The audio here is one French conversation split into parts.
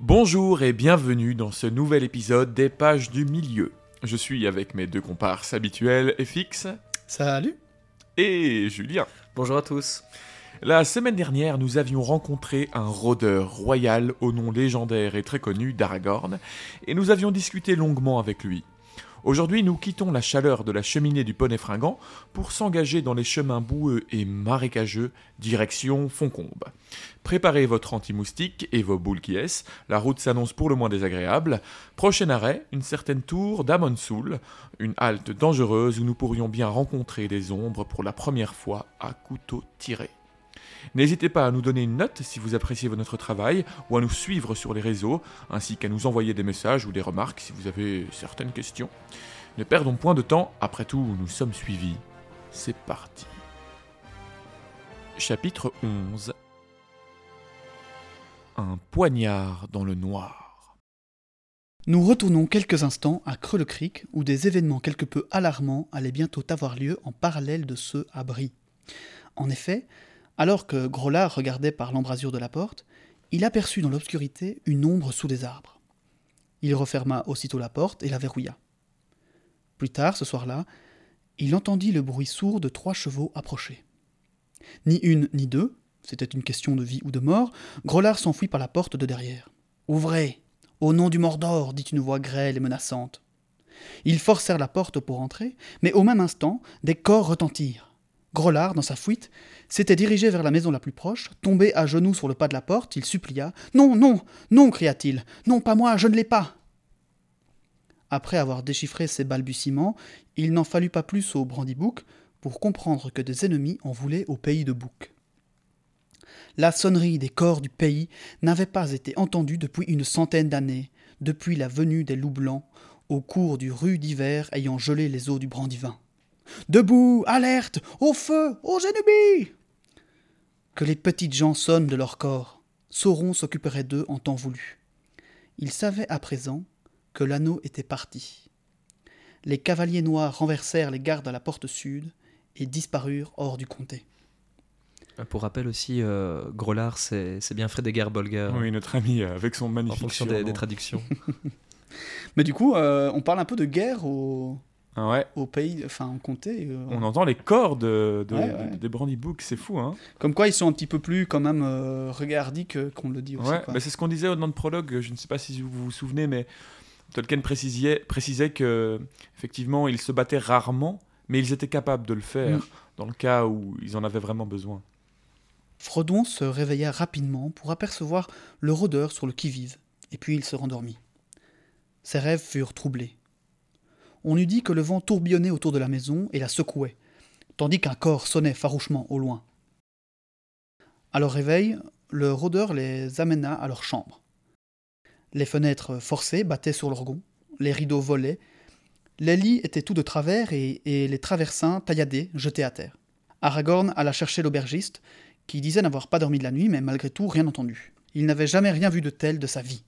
Bonjour et bienvenue dans ce nouvel épisode des pages du milieu. Je suis avec mes deux comparses habituels, FX Salut et Julien. Bonjour à tous. La semaine dernière, nous avions rencontré un rôdeur royal au nom légendaire et très connu d'Aragorn, et nous avions discuté longuement avec lui. Aujourd'hui, nous quittons la chaleur de la cheminée du poney fringant pour s'engager dans les chemins boueux et marécageux, direction Foncombe. Préparez votre anti-moustique et vos boules qui est, la route s'annonce pour le moins désagréable. Prochain arrêt, une certaine tour d'Amonsoul, une halte dangereuse où nous pourrions bien rencontrer des ombres pour la première fois à couteau tiré. N'hésitez pas à nous donner une note si vous appréciez notre travail ou à nous suivre sur les réseaux, ainsi qu'à nous envoyer des messages ou des remarques si vous avez certaines questions. Ne perdons point de temps, après tout, nous sommes suivis. C'est parti. Chapitre 11 Un poignard dans le noir. Nous retournons quelques instants à Creux-le-Cric, où des événements quelque peu alarmants allaient bientôt avoir lieu en parallèle de ceux à Brie. En effet, alors que Groslard regardait par l'embrasure de la porte, il aperçut dans l'obscurité une ombre sous les arbres. Il referma aussitôt la porte et la verrouilla. Plus tard, ce soir-là, il entendit le bruit sourd de trois chevaux approcher. Ni une ni deux, c'était une question de vie ou de mort, Groslard s'enfuit par la porte de derrière. Ouvrez Au nom du Mordor dit une voix grêle et menaçante. Ils forcèrent la porte pour entrer, mais au même instant, des corps retentirent. Groslard, dans sa fuite, s'était dirigé vers la maison la plus proche, tombé à genoux sur le pas de la porte, il supplia. Non, non, non, cria-t-il. Non, pas moi, je ne l'ai pas. Après avoir déchiffré ces balbutiements, il n'en fallut pas plus au Brandy-Book pour comprendre que des ennemis en voulaient au pays de Bouc. La sonnerie des corps du pays n'avait pas été entendue depuis une centaine d'années, depuis la venue des loups blancs, au cours du rude hiver ayant gelé les eaux du Brandivin. Debout, alerte, au feu, aux ennemis Que les petites gens sonnent de leur corps. Sauron s'occuperait d'eux en temps voulu. Ils savaient à présent que l'anneau était parti. Les cavaliers noirs renversèrent les gardes à la porte sud et disparurent hors du comté. Pour rappel aussi, euh, Groslard, c'est bien Frédégar Bolger, Oui, notre ami euh, avec son en magnifique fonction des, traductions. Mais du coup, euh, on parle un peu de guerre au, ouais, au pays, enfin en comté. euh, on entend les corps de, de- Ouais, ouais. de- des c'est fou, hein Comme quoi, ils sont un petit peu plus quand même euh, regardis que qu'on le dit aussi. Bah c'est ce qu'on disait au nom de prologue, je ne sais pas si vous vous souvenez, mais Tolkien précisait, précisait que effectivement ils se battaient rarement, mais ils étaient capables de le faire Mm. dans le cas où ils en avaient vraiment besoin. Frodon se réveilla rapidement pour apercevoir le rôdeur sur le qui-vive, et puis il se rendormit. Ses rêves furent troublés. On eût dit que le vent tourbillonnait autour de la maison et la secouait, tandis qu'un corps sonnait farouchement au loin. À leur réveil, le rôdeur les amena à leur chambre. Les fenêtres forcées battaient sur leurs gonds, les rideaux volaient, les lits étaient tout de travers et, et les traversins tailladés, jetés à terre. Aragorn alla chercher l'aubergiste, qui disait n'avoir pas dormi de la nuit, mais malgré tout rien entendu. Il n'avait jamais rien vu de tel de sa vie.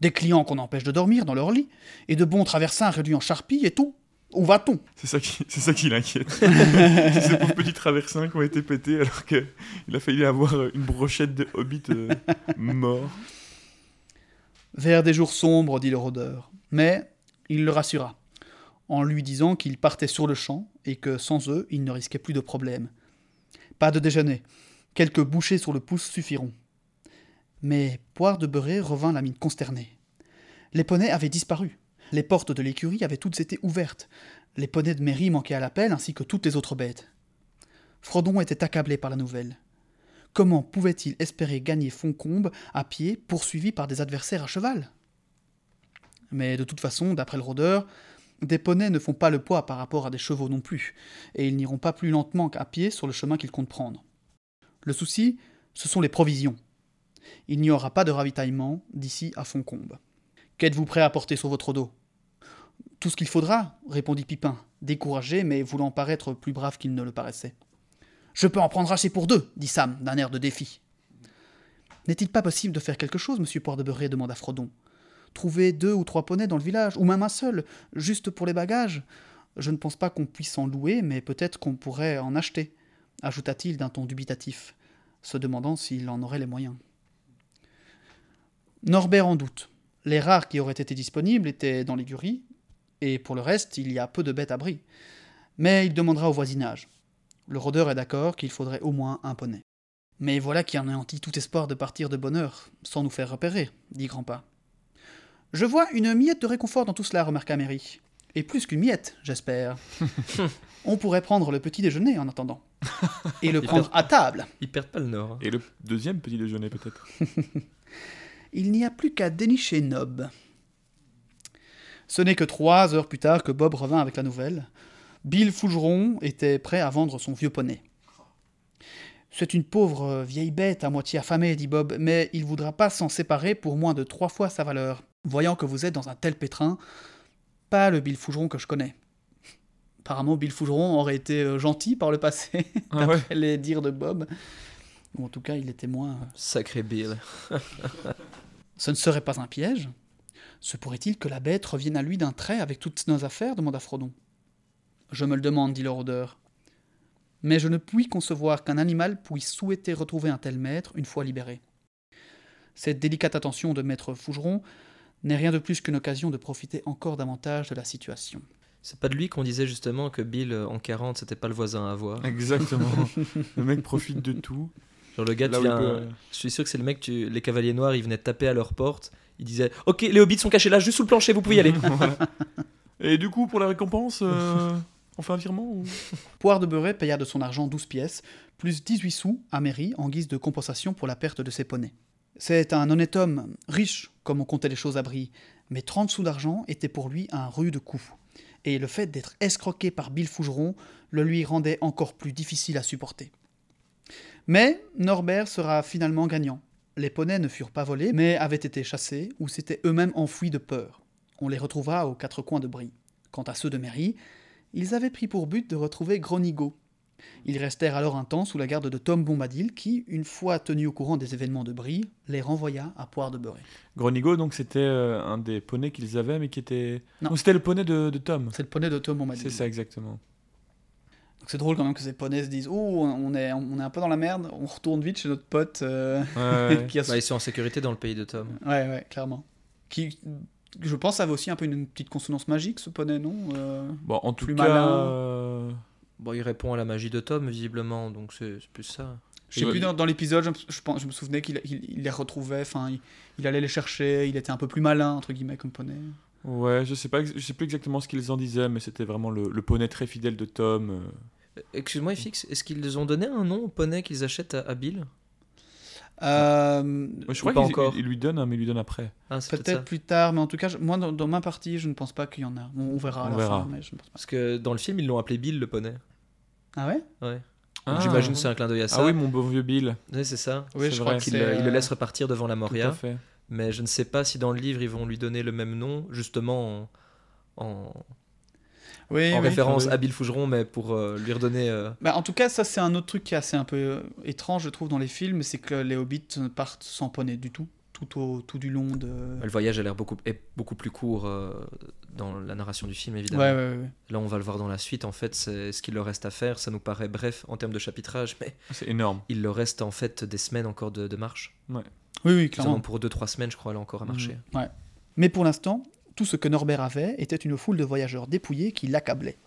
Des clients qu'on empêche de dormir dans leur lit, et de bons traversins réduits en charpie et tout. Où va-t-on? C'est ça qui, c'est ça qui l'inquiète. c'est ces pauvres petits traversins qui ont été pétés alors qu'il a failli avoir une brochette de hobbits euh, morts. Vers des jours sombres, dit le rôdeur. Mais il le rassura, en lui disant qu'ils partaient sur le champ et que sans eux, il ne risquait plus de problème. Pas de déjeuner. Quelques bouchées sur le pouce suffiront. Mais Poire de Beurré revint la mine consternée. Les poneys avaient disparu. Les portes de l'écurie avaient toutes été ouvertes. Les poneys de mairie manquaient à l'appel ainsi que toutes les autres bêtes. Frodon était accablé par la nouvelle. Comment pouvait-il espérer gagner Foncombe à pied, poursuivi par des adversaires à cheval? Mais de toute façon, d'après le rôdeur, des poneys ne font pas le poids par rapport à des chevaux non plus, et ils n'iront pas plus lentement qu'à pied sur le chemin qu'ils comptent prendre. Le souci, ce sont les provisions. Il n'y aura pas de ravitaillement d'ici à Foncombe. Qu'êtes-vous prêt à porter sur votre dos? Tout ce qu'il faudra, répondit Pipin, découragé, mais voulant paraître plus brave qu'il ne le paraissait. Je peux en prendre assez pour deux, dit Sam, d'un air de défi. N'est-il pas possible de faire quelque chose, monsieur Poire de Beurré demanda Frodon. Trouver deux ou trois poneys dans le village, ou même un seul, juste pour les bagages? Je ne pense pas qu'on puisse en louer, mais peut-être qu'on pourrait en acheter, ajouta-t-il d'un ton dubitatif, se demandant s'il en aurait les moyens. Norbert en doute. Les rares qui auraient été disponibles étaient dans l'écurie, et pour le reste, il y a peu de bêtes à bris. Mais il demandera au voisinage. Le rôdeur est d'accord qu'il faudrait au moins un poney. Mais voilà qui anéantit tout espoir de partir de bonne heure, sans nous faire repérer, dit Grandpa. Je vois une miette de réconfort dans tout cela, remarqua Mary. Et plus qu'une miette, j'espère. On pourrait prendre le petit déjeuner en attendant. Et le prendre à table. Ils perdent pas le nord. hein. Et le deuxième petit déjeuner peut-être. Il n'y a plus qu'à dénicher Nob. Ce n'est que trois heures plus tard que Bob revint avec la nouvelle. Bill Fougeron était prêt à vendre son vieux poney. C'est une pauvre vieille bête à moitié affamée, dit Bob, mais il voudra pas s'en séparer pour moins de trois fois sa valeur. Voyant que vous êtes dans un tel pétrin, pas le Bill Fougeron que je connais. Apparemment, Bill Fougeron aurait été euh, gentil par le passé, Ah ouais. d'après les dires de Bob. Ou en tout cas, il était moins. euh, Sacré Bill. Ce ne serait pas un piège Se pourrait-il que la bête revienne à lui d'un trait avec toutes nos affaires demanda Frodon. Je me le demande, dit le rôdeur. Mais je ne puis concevoir qu'un animal puisse souhaiter retrouver un tel maître une fois libéré. Cette délicate attention de maître Fougeron n'est rien de plus qu'une occasion de profiter encore davantage de la situation. C'est pas de lui qu'on disait justement que Bill en 40 c'était pas le voisin à avoir. Exactement. le mec profite de tout. Genre le gars tu viens- peut- Je suis sûr que c'est le mec, tu... les cavaliers noirs, ils venaient taper à leur porte. Ils disaient Ok, les hobbits sont cachés là, juste sous le plancher, vous pouvez y aller. Voilà. Et du coup, pour la récompense, euh, on fait un virement ou... Poire de Beurret paya de son argent 12 pièces, plus 18 sous à Mary en guise de compensation pour la perte de ses poneys. C'est un honnête homme, riche, comme on comptait les choses à Brie, mais 30 sous d'argent était pour lui un rude coup. Et le fait d'être escroqué par Bill Fougeron le lui rendait encore plus difficile à supporter. Mais Norbert sera finalement gagnant. Les poneys ne furent pas volés, mais avaient été chassés ou s'étaient eux-mêmes enfouis de peur. On les retrouva aux quatre coins de Brie. Quant à ceux de Mary, ils avaient pris pour but de retrouver Gronigo. Ils restèrent alors un temps sous la garde de Tom Bombadil qui, une fois tenu au courant des événements de Brie, les renvoya à Poire de Beurret. Gronigo, donc c'était euh, un des poneys qu'ils avaient, mais qui était. Non. Non, c'était le poney de, de Tom. C'est le poney de Tom Bombadil. C'est ça, exactement. Donc C'est drôle quand même que ces poneys se disent Oh, on est, on est un peu dans la merde, on retourne vite chez notre pote euh, Ouais, qui a Bah, ils sont en sécurité dans le pays de Tom. Ouais, ouais, clairement. Qui, je pense, avait aussi un peu une petite consonance magique, ce poney, non Euh, Bon, en tout Plus cas. malin. euh, Bon, il répond à la magie de Tom, visiblement, donc c'est plus ça. Je sais plus, dans, dans l'épisode, je, me- je, pense- je me souvenais qu'il il, il les retrouvait, enfin, il, il allait les chercher, il était un peu plus malin, entre guillemets, comme poney. Ouais, je sais pas, je sais plus exactement ce qu'ils en disaient, mais c'était vraiment le, le poney très fidèle de Tom. Excuse-moi, FX, est-ce qu'ils ont donné un nom au poney qu'ils achètent à, à Bill? Euh, Ouais, je crois pas encore il- il lui donne, hein, mais il lui donne après. Ah, peut-être plus tard, mais en tout cas, je- moi, dans, dans ma partie, je ne pense pas qu'il y en a. On, on verra à On la verra. fin, mais je ne pense pas. Parce que dans le film, ils l'ont appelé Bill le poney. Ah ouais? Ouais. Ah. J'imagine que c'est un clin d'œil à ça. Ah oui, mon beau vieux Bill. Ouais, c'est ça. Oui, C'est je vrai. crois Qu'il le- euh, laisse repartir devant la Tout Moria. à fait. Mais je ne sais pas si dans le livre, ils vont lui donner le même nom, justement en, en- Oui, en oui. référence oui. à Bill Fougeron, mais pour euh, lui redonner. euh, Bah, en tout cas, ça, c'est un autre truc qui est assez un peu euh, étrange, je trouve, dans les films, c'est que les hobbits partent sans poney du tout, tout, au, tout du long de... Le voyage a l'air beaucoup, est beaucoup plus court euh, dans la narration du film, Ouais, évidemment. ouais, ouais. ouais. Là, on va le voir dans la suite. En fait, c'est ce qu'il leur reste à faire. Ça nous paraît bref en termes de chapitrage, mais C'est énorme. il leur reste en fait des semaines encore de, de marche. Oui, oui, clairement. pour 2-3 semaines, je crois, là encore à marcher. Mais pour l'instant, tout ce que Norbert avait était une foule de voyageurs dépouillés qui l'accablaient.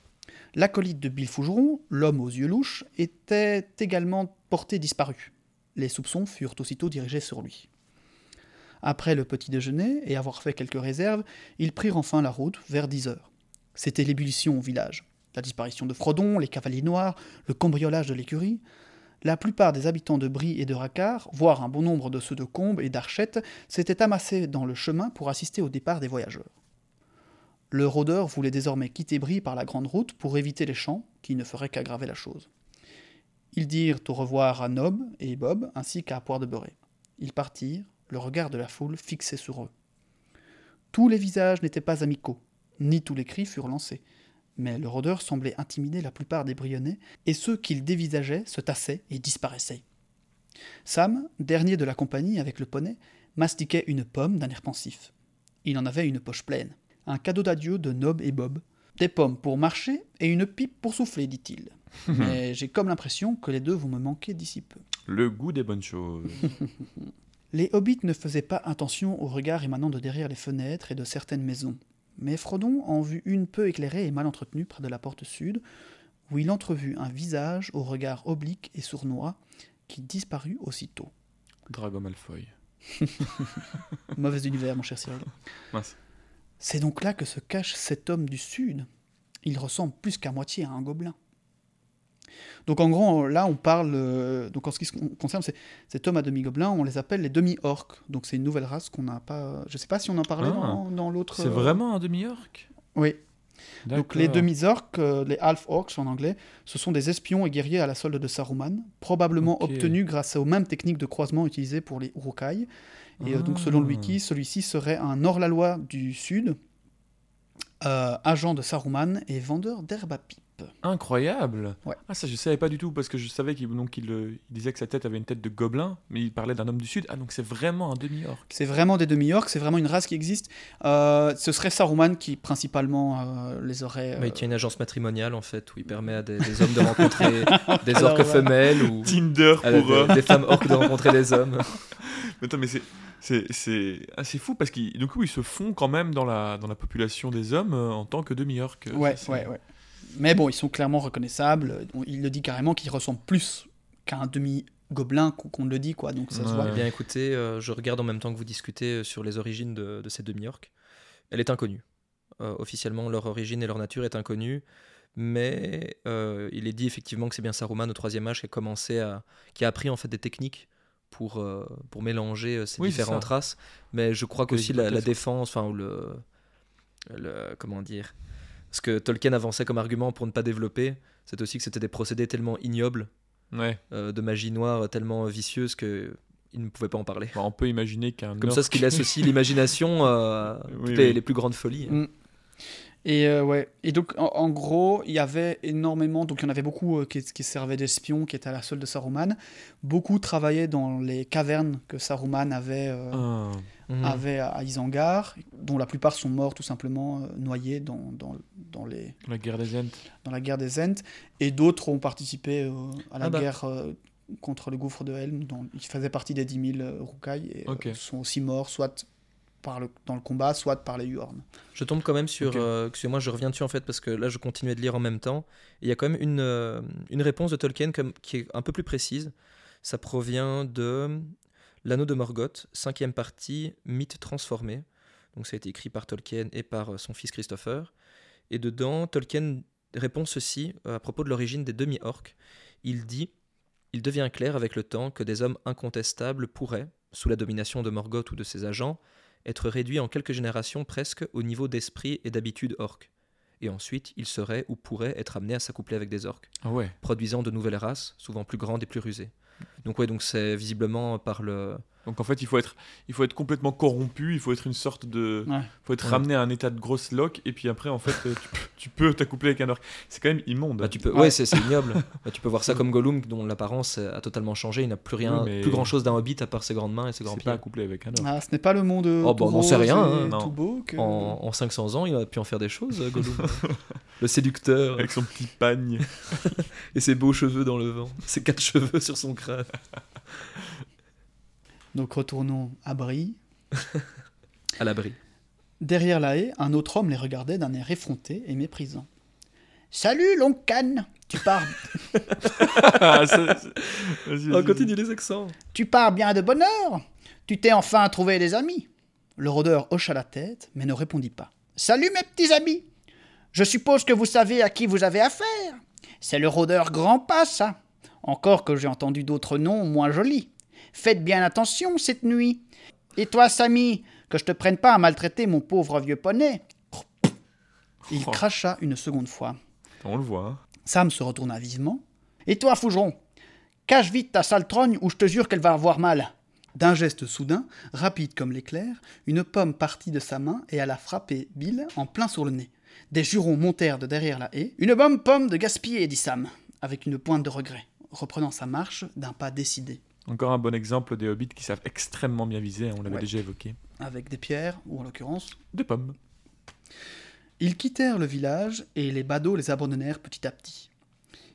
L'acolyte de Bill Fougeron, l'homme aux yeux louches, était également porté disparu. Les soupçons furent aussitôt dirigés sur lui. Après le petit déjeuner et avoir fait quelques réserves, ils prirent enfin la route vers 10 heures. C'était l'ébullition au village. La disparition de Frodon, les cavaliers noirs, le cambriolage de l'écurie. La plupart des habitants de Brie et de Racard, voire un bon nombre de ceux de Combes et d'Archette, s'étaient amassés dans le chemin pour assister au départ des voyageurs. Le rôdeur voulait désormais quitter Brie par la grande route pour éviter les champs, qui ne feraient qu'aggraver la chose. Ils dirent au revoir à Nob et Bob, ainsi qu'à Poire de Beurret. Ils partirent, le regard de la foule fixé sur eux. Tous les visages n'étaient pas amicaux, ni tous les cris furent lancés, mais le rôdeur semblait intimider la plupart des Brionnais, et ceux qu'il dévisageait se tassaient et disparaissaient. Sam, dernier de la compagnie avec le poney, mastiquait une pomme d'un air pensif. Il en avait une poche pleine. Un cadeau d'adieu de Nob et Bob. Des pommes pour marcher et une pipe pour souffler, dit-il. Mais j'ai comme l'impression que les deux vont me manquer d'ici peu. Le goût des bonnes choses. Les hobbits ne faisaient pas attention aux regards émanant de derrière les fenêtres et de certaines maisons. Mais Frodon en vit une peu éclairée et mal entretenue près de la porte sud, où il entrevut un visage au regard oblique et sournois qui disparut aussitôt. Drago Malfoy. Mauvais univers, mon cher Cyril. Mince. C'est donc là que se cache cet homme du Sud. Il ressemble plus qu'à moitié à un gobelin. Donc en gros, là, on parle. euh, donc en ce qui concerne ces- cet homme à demi-gobelin, on les appelle les demi-orques. Donc c'est une nouvelle race qu'on n'a pas. Je sais pas si on en parlait Ah. dans, dans l'autre. C'est euh, vraiment un demi-orc Oui. Donc les demi-orques, euh, les half-orcs en anglais, ce sont des espions et guerriers à la solde de Saruman, probablement obtenus grâce aux mêmes techniques de croisement utilisées pour les Urukai. Et euh, donc selon le Ah. wiki, celui-ci serait un hors-la-loi du Sud, euh, agent de Saruman et vendeur d'herbe à pipe. Incroyable Ouais. Ah ça je savais pas du tout parce que je savais qu'il donc, il, euh, il disait que sa tête avait une tête de gobelin, mais il parlait d'un homme du sud. Ah donc c'est vraiment un demi-orc. C'est vraiment des demi-orcs, c'est vraiment une race qui existe. Euh, ce serait Saruman qui principalement euh, les aurait... Mais il tient une agence matrimoniale en fait où il permet à des, des hommes de rencontrer des orques voilà. femelles ou Tinder des, femmes orques de rencontrer des hommes. Mais attends mais c'est... C'est, c'est... Ah, fou parce qu'ils du coup ils se font quand même dans la, dans la population des hommes en tant que demi-orc. Ouais, ouais, ouais. Mais bon, ils sont clairement reconnaissables. On- Il le dit carrément qu'ils ressemblent plus qu'à un demi-gobelin qu'on qu'on le dit, quoi. Donc ça se voit. Eh bien écoutez, euh, je regarde en même temps que vous discutez euh, sur les origines de, de ces demi-orques. Elle est inconnue. Euh, officiellement, leur origine et leur nature est inconnue. Mais euh, il est dit effectivement que c'est bien Saruman au troisième âge qui a commencé à, qui a appris en fait des techniques pour, euh, pour mélanger ces Oui, différentes races. Mais je crois Que qu'aussi les la, la défense, enfin ou le, le comment dire, ce que Tolkien avançait comme argument pour ne pas développer, c'est aussi que c'était des procédés tellement ignobles Ouais. euh, de magie noire, tellement vicieuse que il ne pouvait pas en parler. Bah, on peut imaginer qu'un Comme ça, ce qui laisse aussi l'imagination euh, Oui, toutes les, oui. les plus grandes folies. Mm. Et euh, ouais. Et donc en, en gros, il y avait énormément. Donc il y en avait beaucoup euh, qui, qui servaient d'espions, qui étaient à la solde de Saruman. Beaucoup travaillaient dans les cavernes que Saruman avait. euh, Ah. Mhm. avait à Isengard, dont la plupart sont morts tout simplement euh, noyés dans, dans, dans, les, La guerre des Ents. dans la guerre des Ents, et d'autres ont participé euh, à la Ah bah. guerre euh, contre le gouffre de Helm, dont ils faisaient partie des 10 000 euh, Uruk-hai, et euh, sont aussi morts soit par le, dans le combat, soit par les Huorn. Je tombe quand même sur. Ok. euh, Excusez-moi, je reviens dessus en fait parce que là, je continuais de lire en même temps. Et il y a quand même une, euh, une réponse de Tolkien comme, qui est un peu plus précise. Ça provient de L'Anneau de Morgoth, cinquième partie, mythe transformé. Donc ça a été écrit par Tolkien et par euh, son fils Christopher. Et dedans, Tolkien répond ceci euh, à propos de l'origine des demi-orques. Il dit Il devient clair avec le temps que des hommes incontestables pourraient, sous la domination de Morgoth ou de ses agents, être réduits en quelques générations presque au niveau d'esprit et d'habitude orques. Et ensuite, ils seraient ou pourraient être amenés à s'accoupler avec des orques, Ah ouais. produisant de nouvelles races, souvent plus grandes et plus rusées. Donc ouais, donc c'est visiblement par le... Donc en fait, il faut être, il faut être complètement corrompu, il faut être une sorte de, Ouais. faut être Ouais. ramené à un état de grosse loque, et puis après, en fait, euh, tu, peux- tu peux t'accoupler avec un orc. C'est quand même immonde. Bah, tu peux... Ouais. Ouais, c'est c'est ignoble. Bah, tu peux voir ça comme Gollum, dont l'apparence a totalement changé. Il n'a plus rien, Oui, mais- plus grand-chose d'un hobbit à part ses grandes mains et ses grands c'est pieds. pas accoupler avec un orc. Ah, ce n'est pas le monde euh, Oh, tout bah, on n'en sait rien, hein, non. tout beau que... En, en 500 ans, il a pu en faire des choses, euh, Gollum. le séducteur Avec son petit pagne. et ses beaux cheveux dans le vent. Ses quatre cheveux sur son crâne. Donc retournons à Brie. À l'abri. Derrière la haie, un autre homme les regardait d'un air effronté et méprisant. Salut, l'oncle Cannes tu pars, Ah, ça, c'est- vas-y, On vas-y. continue les accents. tu pars bien de bonne heure Tu t'es enfin trouvé des amis Le rôdeur hocha la tête, mais ne répondit pas. Salut, mes petits amis Je suppose que vous savez à qui vous avez affaire. C'est le rôdeur Grand Pas, ça. Encore que j'ai entendu d'autres noms moins jolis. Faites bien attention cette nuit. Et toi, Samy, que je te prenne pas à maltraiter mon pauvre vieux poney. Il Oh. cracha une seconde fois. On le voit. Sam se retourna vivement. Et toi, Fougeron Cache vite ta sale trogne ou je te jure qu'elle va avoir mal. D'un geste soudain, rapide comme l'éclair, une pomme partit de sa main et alla frapper Bill en plein sur le nez. Des jurons montèrent de derrière la haie. Une bonne pomme de gaspiller, dit Sam, avec une pointe de regret, reprenant sa marche d'un pas décidé, Encore un bon exemple des hobbits qui savent extrêmement bien viser, hein, on l'avait Ouais. déjà évoqué. avec des pierres, ou en l'occurrence. Des pommes. Ils quittèrent le village et les badauds les abandonnèrent petit à petit.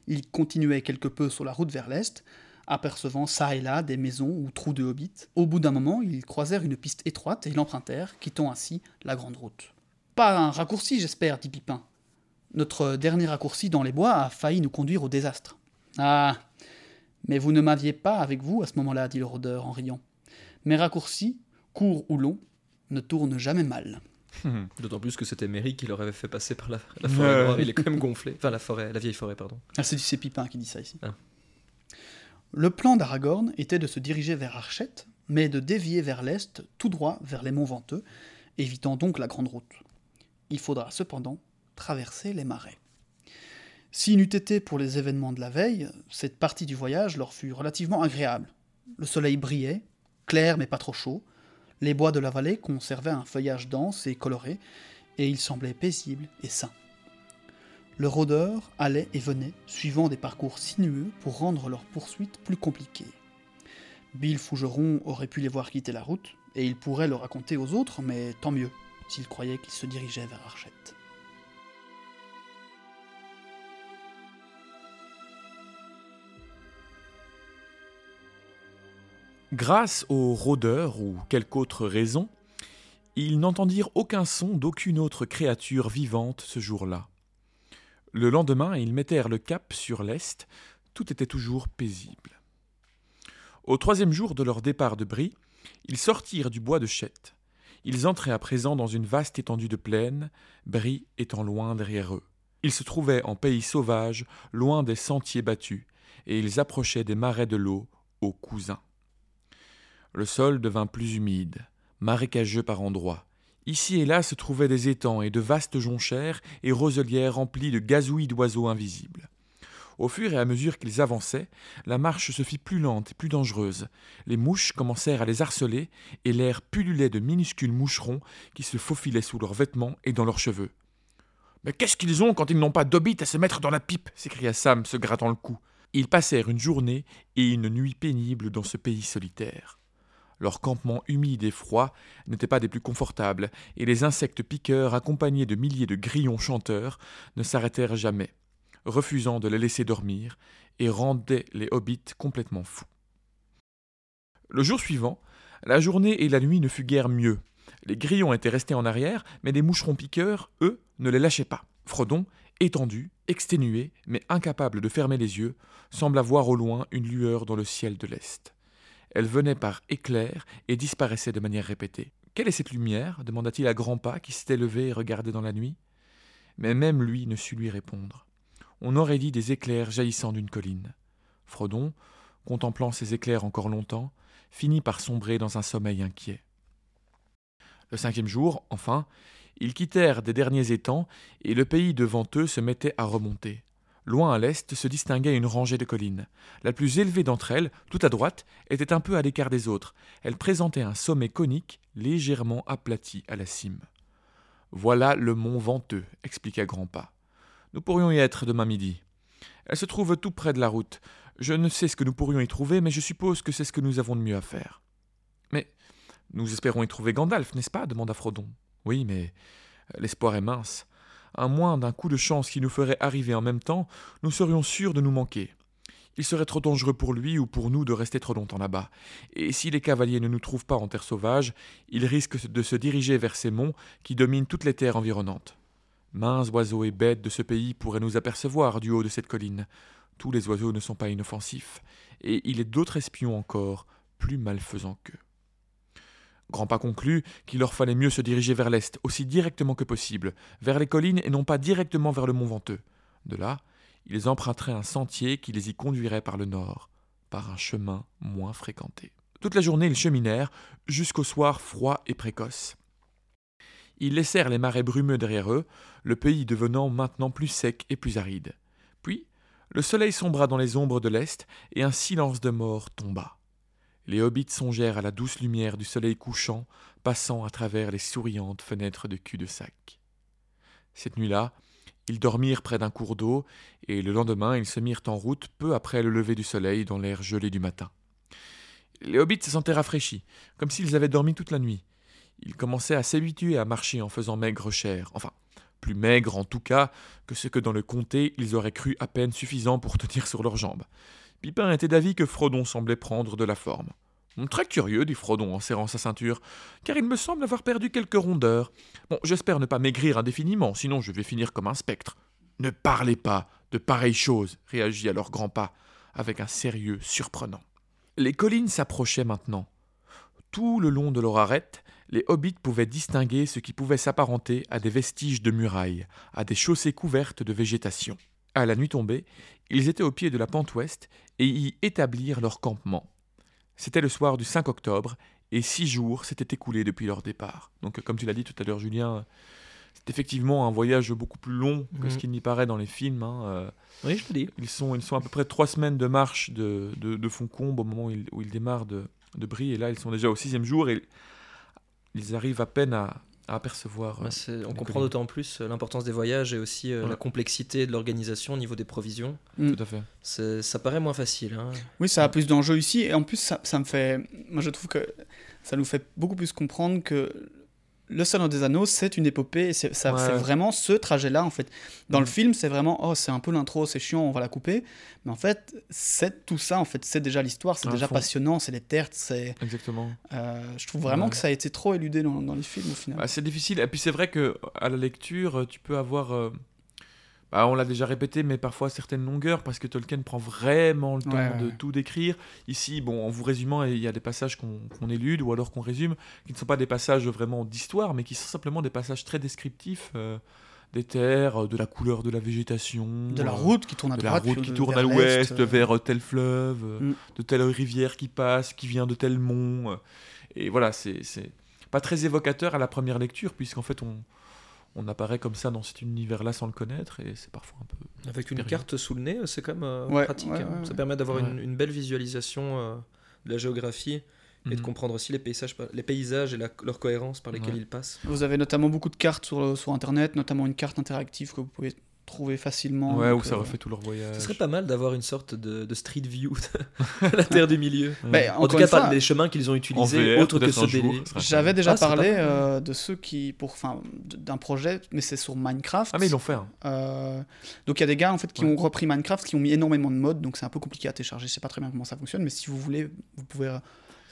Ils continuaient quelque peu sur la route vers l'est, apercevant çà et là des maisons ou trous de hobbits. Au bout d'un moment, ils croisèrent une piste étroite et l'empruntèrent, quittant ainsi la grande route. Pas un raccourci, j'espère, dit Pipin. Notre dernier raccourci dans les bois a failli nous conduire au désastre. Ah Mais vous ne m'aviez pas avec vous à ce moment-là, dit le rôdeur en riant. Mes raccourcis, courts ou longs, ne tournent jamais mal. D'autant plus que c'était Merry qui leur avait fait passer par la, forêt noire. Il est quand même gonflé. Enfin, la forêt, la vieille forêt, pardon. Ah, c'est Pipin qui dit ça ici. Ah. Le plan d'Aragorn était de se diriger vers Archette, mais de dévier vers l'est, tout droit vers les monts Venteux, évitant donc la grande route. Il faudra cependant traverser les marais. S'il n'eût été pour les événements de la veille, cette partie du voyage leur fut relativement agréable. Le soleil brillait, clair mais pas trop chaud, les bois de la vallée conservaient un feuillage dense et coloré, et il semblait paisible et sain. Le rôdeur allait et venait, suivant des parcours sinueux pour rendre leur poursuite plus compliquée. Bill Fougeron aurait pu les voir quitter la route, et il pourrait le raconter aux autres, mais tant mieux, s'il croyait qu'ils se dirigeaient vers Archette. Grâce aux rôdeurs ou quelque autre raison, ils n'entendirent aucun son d'aucune autre créature vivante ce jour-là. Le lendemain, ils mettèrent le cap sur l'est, tout était toujours paisible. Au troisième jour de leur départ de Brie, ils sortirent du bois de Chette. Ils entraient à présent dans une vaste étendue de plaine, Brie étant loin derrière eux. Ils se trouvaient en pays sauvage, loin des sentiers battus, et ils approchaient des marais de l'eau, aux cousins. Le sol devint plus humide, marécageux par endroits, Ici et là se trouvaient des étangs et de vastes jonchères et roselières remplies de gazouillis d'oiseaux invisibles. Au fur et à mesure qu'ils avançaient, la marche se fit plus lente et plus dangereuse. Les mouches commencèrent à les harceler, et l'air pullulait de minuscules moucherons qui se faufilaient sous leurs vêtements et dans leurs cheveux. Mais qu'est-ce qu'ils ont quand ils n'ont pas d'hobbit à se mettre dans la pipe? s'écria Sam, se grattant le cou. Ils passèrent une journée et une nuit pénible dans ce pays solitaire. Leur campement humide et froid n'était pas des plus confortables, et les insectes piqueurs, accompagnés de milliers de grillons chanteurs, ne s'arrêtèrent jamais, refusant de les laisser dormir, et rendaient les hobbits complètement fous. Le jour suivant, la journée et la nuit ne fut guère mieux. Les grillons étaient restés en arrière, mais les moucherons piqueurs, eux, ne les lâchaient pas. Frodon, étendu, exténué, mais incapable de fermer les yeux, sembla voir au loin une lueur dans le ciel de l'Est. Elle venait par éclairs et disparaissait de manière répétée. Quelle est cette lumière? demanda-t-il à Grand'Pas qui s'était levé et regardait dans la nuit. Mais même lui ne sut lui répondre. On aurait dit des éclairs jaillissant d'une colline. Frodon, contemplant ces éclairs encore longtemps, finit par sombrer dans un sommeil inquiet. Le cinquième jour, enfin, ils quittèrent des derniers étangs, et le pays devant eux se mettait à remonter. Loin à l'est se distinguait une rangée de collines. La plus élevée d'entre elles, tout à droite, était un peu à l'écart des autres. Elle présentait un sommet conique légèrement aplati à la cime. Voilà le mont Venteux, expliqua Grand'Pas. Nous pourrions y être demain midi. Elle se trouve tout près de la route. Je ne sais ce que nous pourrions y trouver, mais je suppose que c'est ce que nous avons de mieux à faire. Mais nous espérons y trouver Gandalf, n'est-ce pas? demanda Frodon. Oui, mais l'espoir est mince à moins d'un coup de chance qui nous ferait arriver en même temps, nous serions sûrs de nous manquer. Il serait trop dangereux pour lui ou pour nous de rester trop longtemps là-bas. Et si les cavaliers ne nous trouvent pas en terre sauvage, ils risquent de se diriger vers ces monts qui dominent toutes les terres environnantes. Mains oiseaux et bêtes de ce pays pourraient nous apercevoir du haut de cette colline. Tous les oiseaux ne sont pas inoffensifs, et il est d'autres espions encore, plus malfaisants qu'eux. Grand'Pas conclut qu'il leur fallait mieux se diriger vers l'est, aussi directement que possible, vers les collines et non pas directement vers le mont Venteux. De là, ils emprunteraient un sentier qui les y conduirait par le nord, par un chemin moins fréquenté. Toute la journée, ils cheminèrent, jusqu'au soir froid et précoce. Ils laissèrent les marais brumeux derrière eux, le pays devenant maintenant plus sec et plus aride. Puis, le soleil sombra dans les ombres de l'est, et un silence de mort tomba. Les hobbits songèrent à la douce lumière du soleil couchant passant à travers les souriantes fenêtres de cul-de-sac. Cette nuit-là, ils dormirent près d'un cours d'eau, et le lendemain ils se mirent en route peu après le lever du soleil dans l'air gelé du matin. Les hobbits se sentaient rafraîchis, comme s'ils avaient dormi toute la nuit. Ils commençaient à s'habituer à marcher en faisant maigre chair, enfin, plus maigre en tout cas que ce que dans le comté ils auraient cru à peine suffisant pour tenir sur leurs jambes. Pipin était d'avis que Frodon semblait prendre de la forme. Très curieux, dit Frodon en serrant sa ceinture, car il me semble avoir perdu quelques rondeurs. Bon, j'espère ne pas maigrir indéfiniment, sinon je vais finir comme un spectre. Ne parlez pas de pareilles choses, réagit alors Grandpa, avec un sérieux surprenant. Les collines s'approchaient maintenant. Tout le long de leur arête, les hobbits pouvaient distinguer ce qui pouvait s'apparenter à des vestiges de murailles, à des chaussées couvertes de végétation. À la nuit tombée, ils étaient au pied de la pente ouest et y établirent leur campement. C'était le soir du 5 octobre, et six jours s'étaient écoulés depuis leur départ. Donc, comme tu l'as dit tout à l'heure, Julien, c'est effectivement un voyage beaucoup plus long que ce Mhm. qu'il n'y paraît dans les films. hein, euh, Oui, je te dis. ils, sont, ils sont à peu près trois semaines de marche de, de, de Foncombe au moment où ils, où ils démarrent de, de Brie, et là, ils sont déjà au sixième jour, et ils arrivent à peine à, à apercevoir. euh, Ouais, c'est- on comprend d'autant plus euh, l'importance des voyages et aussi euh, Ouais. la complexité de l'organisation au niveau des provisions. Tout à fait. Ça paraît moins facile. hein. Oui, ça a plus d'enjeux ici. Et en plus, ça, ça me fait. Moi, je trouve que ça nous fait beaucoup plus comprendre que Le Seigneur des Anneaux, c'est une épopée. c'est- Ouais. vraiment ce trajet-là, en fait. Dans le Mhm. film, c'est vraiment. Oh, c'est un peu l'intro, c'est chiant, on va la couper. Mais en fait, c'est tout ça, en fait. C'est déjà l'histoire, c'est déjà fond. passionnant, c'est les terres. c'est. Exactement. euh, je trouve vraiment Ouais. que ça a été trop éludé dans, dans les films, au final. Bah, c'est difficile. Et puis c'est vrai que à la lecture, tu peux avoir. euh, on l'a déjà répété, mais parfois certaines longueurs, parce que Tolkien prend vraiment le temps Ouais, de ouais. tout décrire. Ici, bon, en vous résumant, il y a des passages qu'on élude ou alors qu'on résume, qui ne sont pas des passages vraiment d'histoire, mais qui sont simplement des passages très descriptifs euh, des terres, euh, de la couleur de la végétation, de la euh, route qui tourne à de la droite, route puis qui de- tourne vers à l'ouest, euh, vers tel fleuve, Mm. de telle rivière qui passe, qui vient de tel mont. Et voilà, c'est c'est pas très évocateur à la première lecture, puisqu'en fait, on, on apparaît comme ça dans cet univers-là sans le connaître, et c'est parfois un peu. Avec une carte sous le nez, c'est quand même euh, Ouais, pratique. ouais, hein. ouais, Ça permet d'avoir Ouais. une, une belle visualisation euh, de la géographie et de Mhm. comprendre aussi les paysages, les paysages et la- leur cohérence par lesquels Ouais. ils passent. Vous avez notamment beaucoup de cartes sur, sur Internet, notamment une carte interactive que vous pouvez trouver facilement. Ouais, où ça euh, refait tout leur voyage. Ce serait pas mal d'avoir une sorte de, de street view de la Terre du Milieu. Ouais. Ben, En tout cas, fois, pas les chemins qu'ils ont utilisés, VR, autres que ce serait J'avais déjà Ah, parlé euh, de ceux qui, pour, enfin, d'un projet, mais c'est sur Minecraft. Ah, mais ils l'ont fait. hein. Euh, donc il y a des gars en fait qui Ouais. ont repris Minecraft, qui ont mis énormément de modes, donc c'est un peu compliqué à télécharger. Je sais pas très bien comment ça fonctionne, mais si vous voulez, vous pouvez.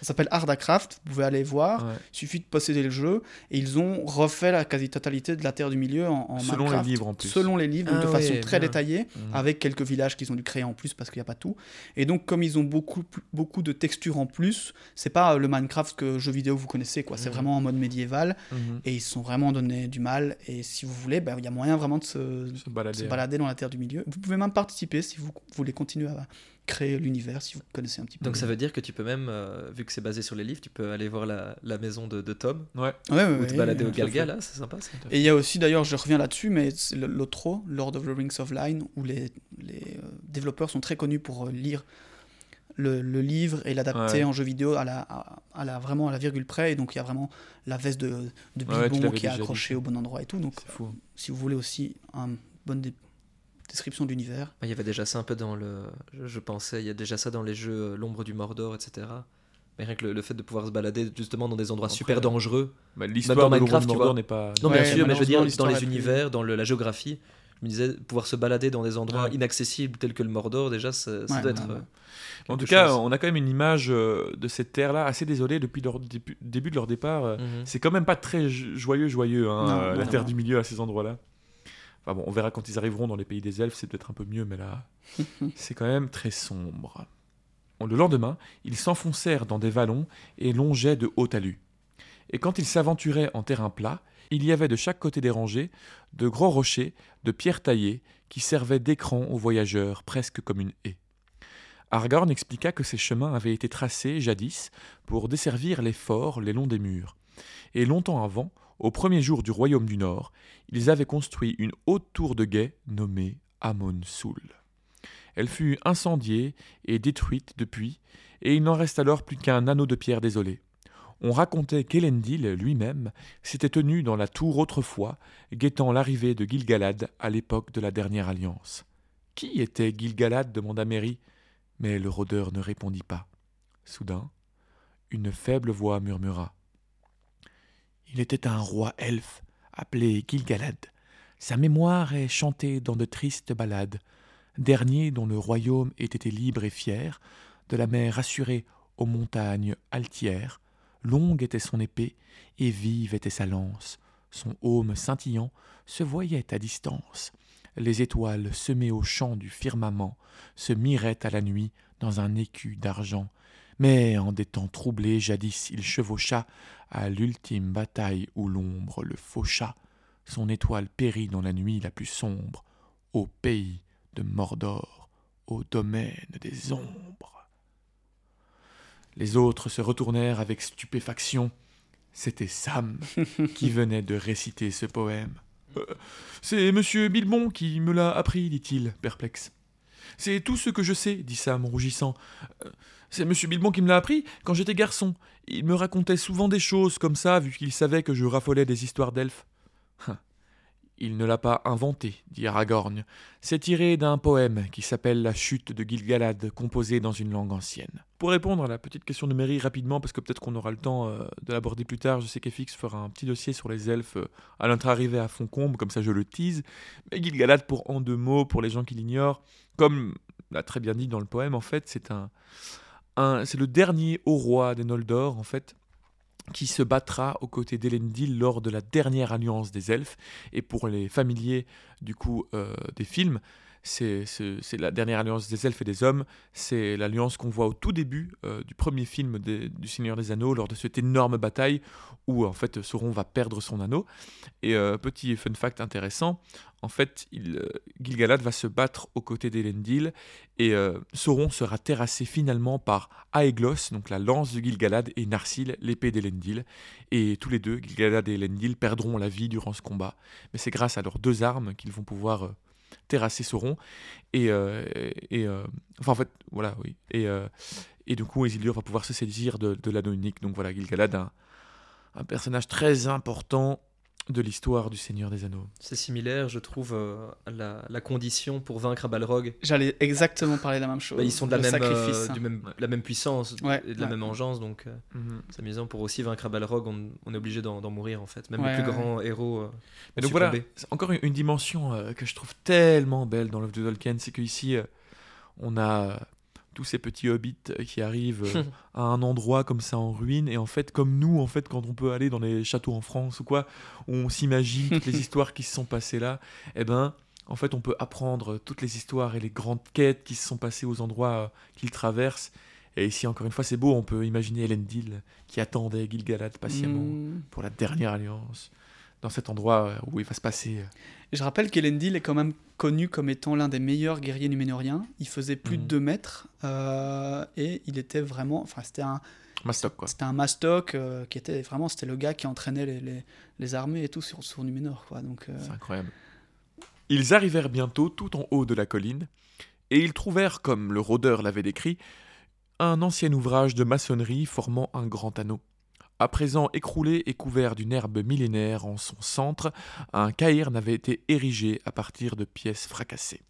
Ça s'appelle Ardacraft. Vous pouvez aller voir. Ouais. Il suffit de posséder le jeu et ils ont refait la quasi-totalité de la Terre du Milieu en, en Selon les livres, en plus. Selon les livres, donc Ah de façon très bien. détaillée, Mhm. avec quelques villages qu'ils ont dû créer en plus parce qu'il n'y a pas tout. Et donc comme ils ont beaucoup beaucoup de textures en plus, c'est pas euh, le Minecraft que jeu vidéo vous connaissez quoi. C'est Mhm. vraiment en mode médiéval Mhm. et ils se sont vraiment donné du mal. Et si vous voulez, ben, il y a moyen vraiment de se, Se balader. se balader dans la Terre du Milieu. Vous pouvez même participer si vous voulez continuer à créer l'univers, si vous connaissez un petit peu. Donc ça veut dire que tu peux même, euh, vu que c'est basé sur les livres, tu peux aller voir la, la maison de, de Tom Ouais. Ouais, ouais, ou ouais, te balader au. Galga, là, c'est sympa ça. Et il y a aussi, d'ailleurs, je reviens là-dessus, mais l'Otro, Lord of the Rings of Line, où les, les euh, développeurs sont très connus pour euh, lire le, le livre et l'adapter Ouais. en jeu vidéo à la, à, à la, vraiment à la virgule près. Et donc il y a vraiment la veste de, de Bilbon qui est accrochée au bon endroit et tout. Donc fou. si vous voulez aussi une bonne dé- description de l'univers. Il y avait déjà ça un peu dans le. Je, je pensais, il y a déjà ça dans les jeux euh, L'ombre du Mordor, etc. Mais rien que le, le fait de pouvoir se balader justement dans des endroits Après, super dangereux. Bah, L'histoire dans de Minecraft, tu Mordor vois. n'est pas. Non, Ouais, bien sûr, mais je veux dire, dans les plus- univers, dans le- la géographie, je me disais, pouvoir se balader dans des endroits Ouais. inaccessibles tels que le Mordor, déjà, ça, ça Ouais, doit être. ouais. euh, En tout cas, chose. on a quand même une image euh, de cette terre-là assez désolée depuis leur début, début de leur départ. mhm. C'est quand même pas très jo- joyeux, joyeux, hein, Non, euh, non, la non. terre du milieu à ces endroits-là. Enfin bon, on verra quand ils arriveront dans les pays des elfes, c'est peut-être un peu mieux, mais là, c'est quand même très sombre. Le lendemain, ils s'enfoncèrent dans des vallons et longeaient de haut talus. Et quand ils s'aventuraient en terrain plat, il y avait de chaque côté des rangées de gros rochers de pierres taillées qui servaient d'écran aux voyageurs, presque comme une haie. Aragorn expliqua que ces chemins avaient été tracés jadis pour desservir les forts les longs des murs. Et longtemps avant, au premier jour du royaume du Nord, ils avaient construit une haute tour de guet nommée Amon Sul. Elle fut incendiée et détruite depuis, et il n'en reste alors plus qu'un anneau de pierre désolé. On racontait qu'Elendil lui-même s'était tenu dans la tour autrefois, guettant l'arrivée de Gilgalad à l'époque de la dernière alliance. Qui était Gilgalad? demanda Merry, mais le rôdeur ne répondit pas. Soudain, une faible voix murmura. Il était un roi elfe appelé Gilgalad. Sa mémoire est chantée dans de tristes ballades. dernier dont le royaume ait été libre et fier, de la mer assurée aux montagnes altières, longue était son épée, et vive était sa lance, son aume scintillant se voyait à distance. Les étoiles semées au champ du firmament se miraient à la nuit dans un écu d'argent. Mais en des temps troublés jadis il chevaucha à l'ultime bataille où l'ombre le faucha. Son étoile périt dans la nuit la plus sombre, au pays de Mordor, au domaine des ombres. Les autres se retournèrent avec stupéfaction. C'était Sam qui venait de réciter ce poème. Euh, c'est monsieur Bilbon qui me l'a appris, dit-il, perplexe. C'est tout ce que je sais, dit Sam, rougissant. Euh, c'est monsieur Bilbon qui me l'a appris quand j'étais garçon. Il me racontait souvent des choses comme ça, vu qu'il savait que je raffolais des histoires d'elfes. Il ne l'a pas inventé, dit Aragorn. C'est tiré d'un poème qui s'appelle La chute de Gilgalad, composé dans une langue ancienne. Pour répondre à la petite question de Mary rapidement, parce que peut-être qu'on aura le temps euh, de l'aborder plus tard, je sais qu'FX fera un petit dossier sur les elfes euh, à notre arrivée à Foncombe, comme ça je le tease. Mais Gilgalad, pour en deux mots, pour les gens qui l'ignorent, comme l'a très bien dit dans le poème, en fait, c'est un c'est le dernier haut roi des Noldor, en fait qui se battra aux côtés d'Elendil lors de la dernière alliance des elfes. Et pour les familiers du coup euh, des films, c'est la dernière alliance des elfes et des hommes. C'est l'alliance qu'on voit au tout début euh, du premier film du Seigneur des Anneaux, lors de cette énorme bataille où en fait Sauron va perdre son anneau. Et euh, petit fun fact intéressant, en fait, euh, Gilgalad va se battre aux côtés d'Elendil et Sauron sera terrassé finalement par Aeglos, donc la lance de Gilgalad, et Narsil, l'épée d'Elendil. Et tous les deux, Gilgalad et Elendil, perdront la vie durant ce combat. Mais c'est grâce à leurs deux armes qu'ils vont pouvoir terrasser Sauron. Et, euh, euh, enfin, en fait, voilà, oui. Et, euh, et du coup, Isildur va pouvoir se saisir de, de l'anneau unique. Donc voilà, Gilgalad, un personnage très important de l'histoire du Seigneur des Anneaux. C'est similaire, je trouve, euh, la, la, condition pour vaincre Balrog. J'allais exactement parler de la même chose. Bah, ils sont de la même, euh, du même, la même puissance et de la même engeance, donc euh, mhm. c'est amusant. Pour aussi vaincre Balrog, on, on est obligé d'en mourir, en fait. Même les plus grands héros. Mais donc voilà, encore une, une dimension que je trouve tellement belle dans l'œuvre de Tolkien, c'est qu'ici, on a tous ces petits hobbits qui arrivent euh, à un endroit comme ça en ruine. Et en fait comme nous en fait quand on peut aller dans les châteaux en France ou quoi on s'imagine toutes les histoires qui se sont passées là et eh ben en fait on peut apprendre toutes les histoires et les grandes quêtes qui se sont passées aux endroits euh, qu'ils traversent. Et ici encore une fois c'est beau on peut imaginer Elendil qui attendait Gilgalad patiemment mm. pour la dernière alliance dans cet endroit euh, où il va se passer. Euh. je rappelle qu'Elendil est quand même connu comme étant l'un des meilleurs guerriers numénoriens. Il faisait plus de 2 mhm. mètres euh, et il était vraiment. Enfin, c'était un. Mastoc, quoi. C'était un Mastoc qui était vraiment. C'était le gars qui entraînait les, les, les armées et tout sur, sur Numénor, quoi. Donc. C'est incroyable. Ils arrivèrent bientôt tout en haut de la colline et ils trouvèrent, comme le rôdeur l'avait décrit, un ancien ouvrage de maçonnerie formant un grand anneau. À présent écroulé et couvert d'une herbe millénaire en son centre, un caïrn avait été érigé à partir de pièces fracassées.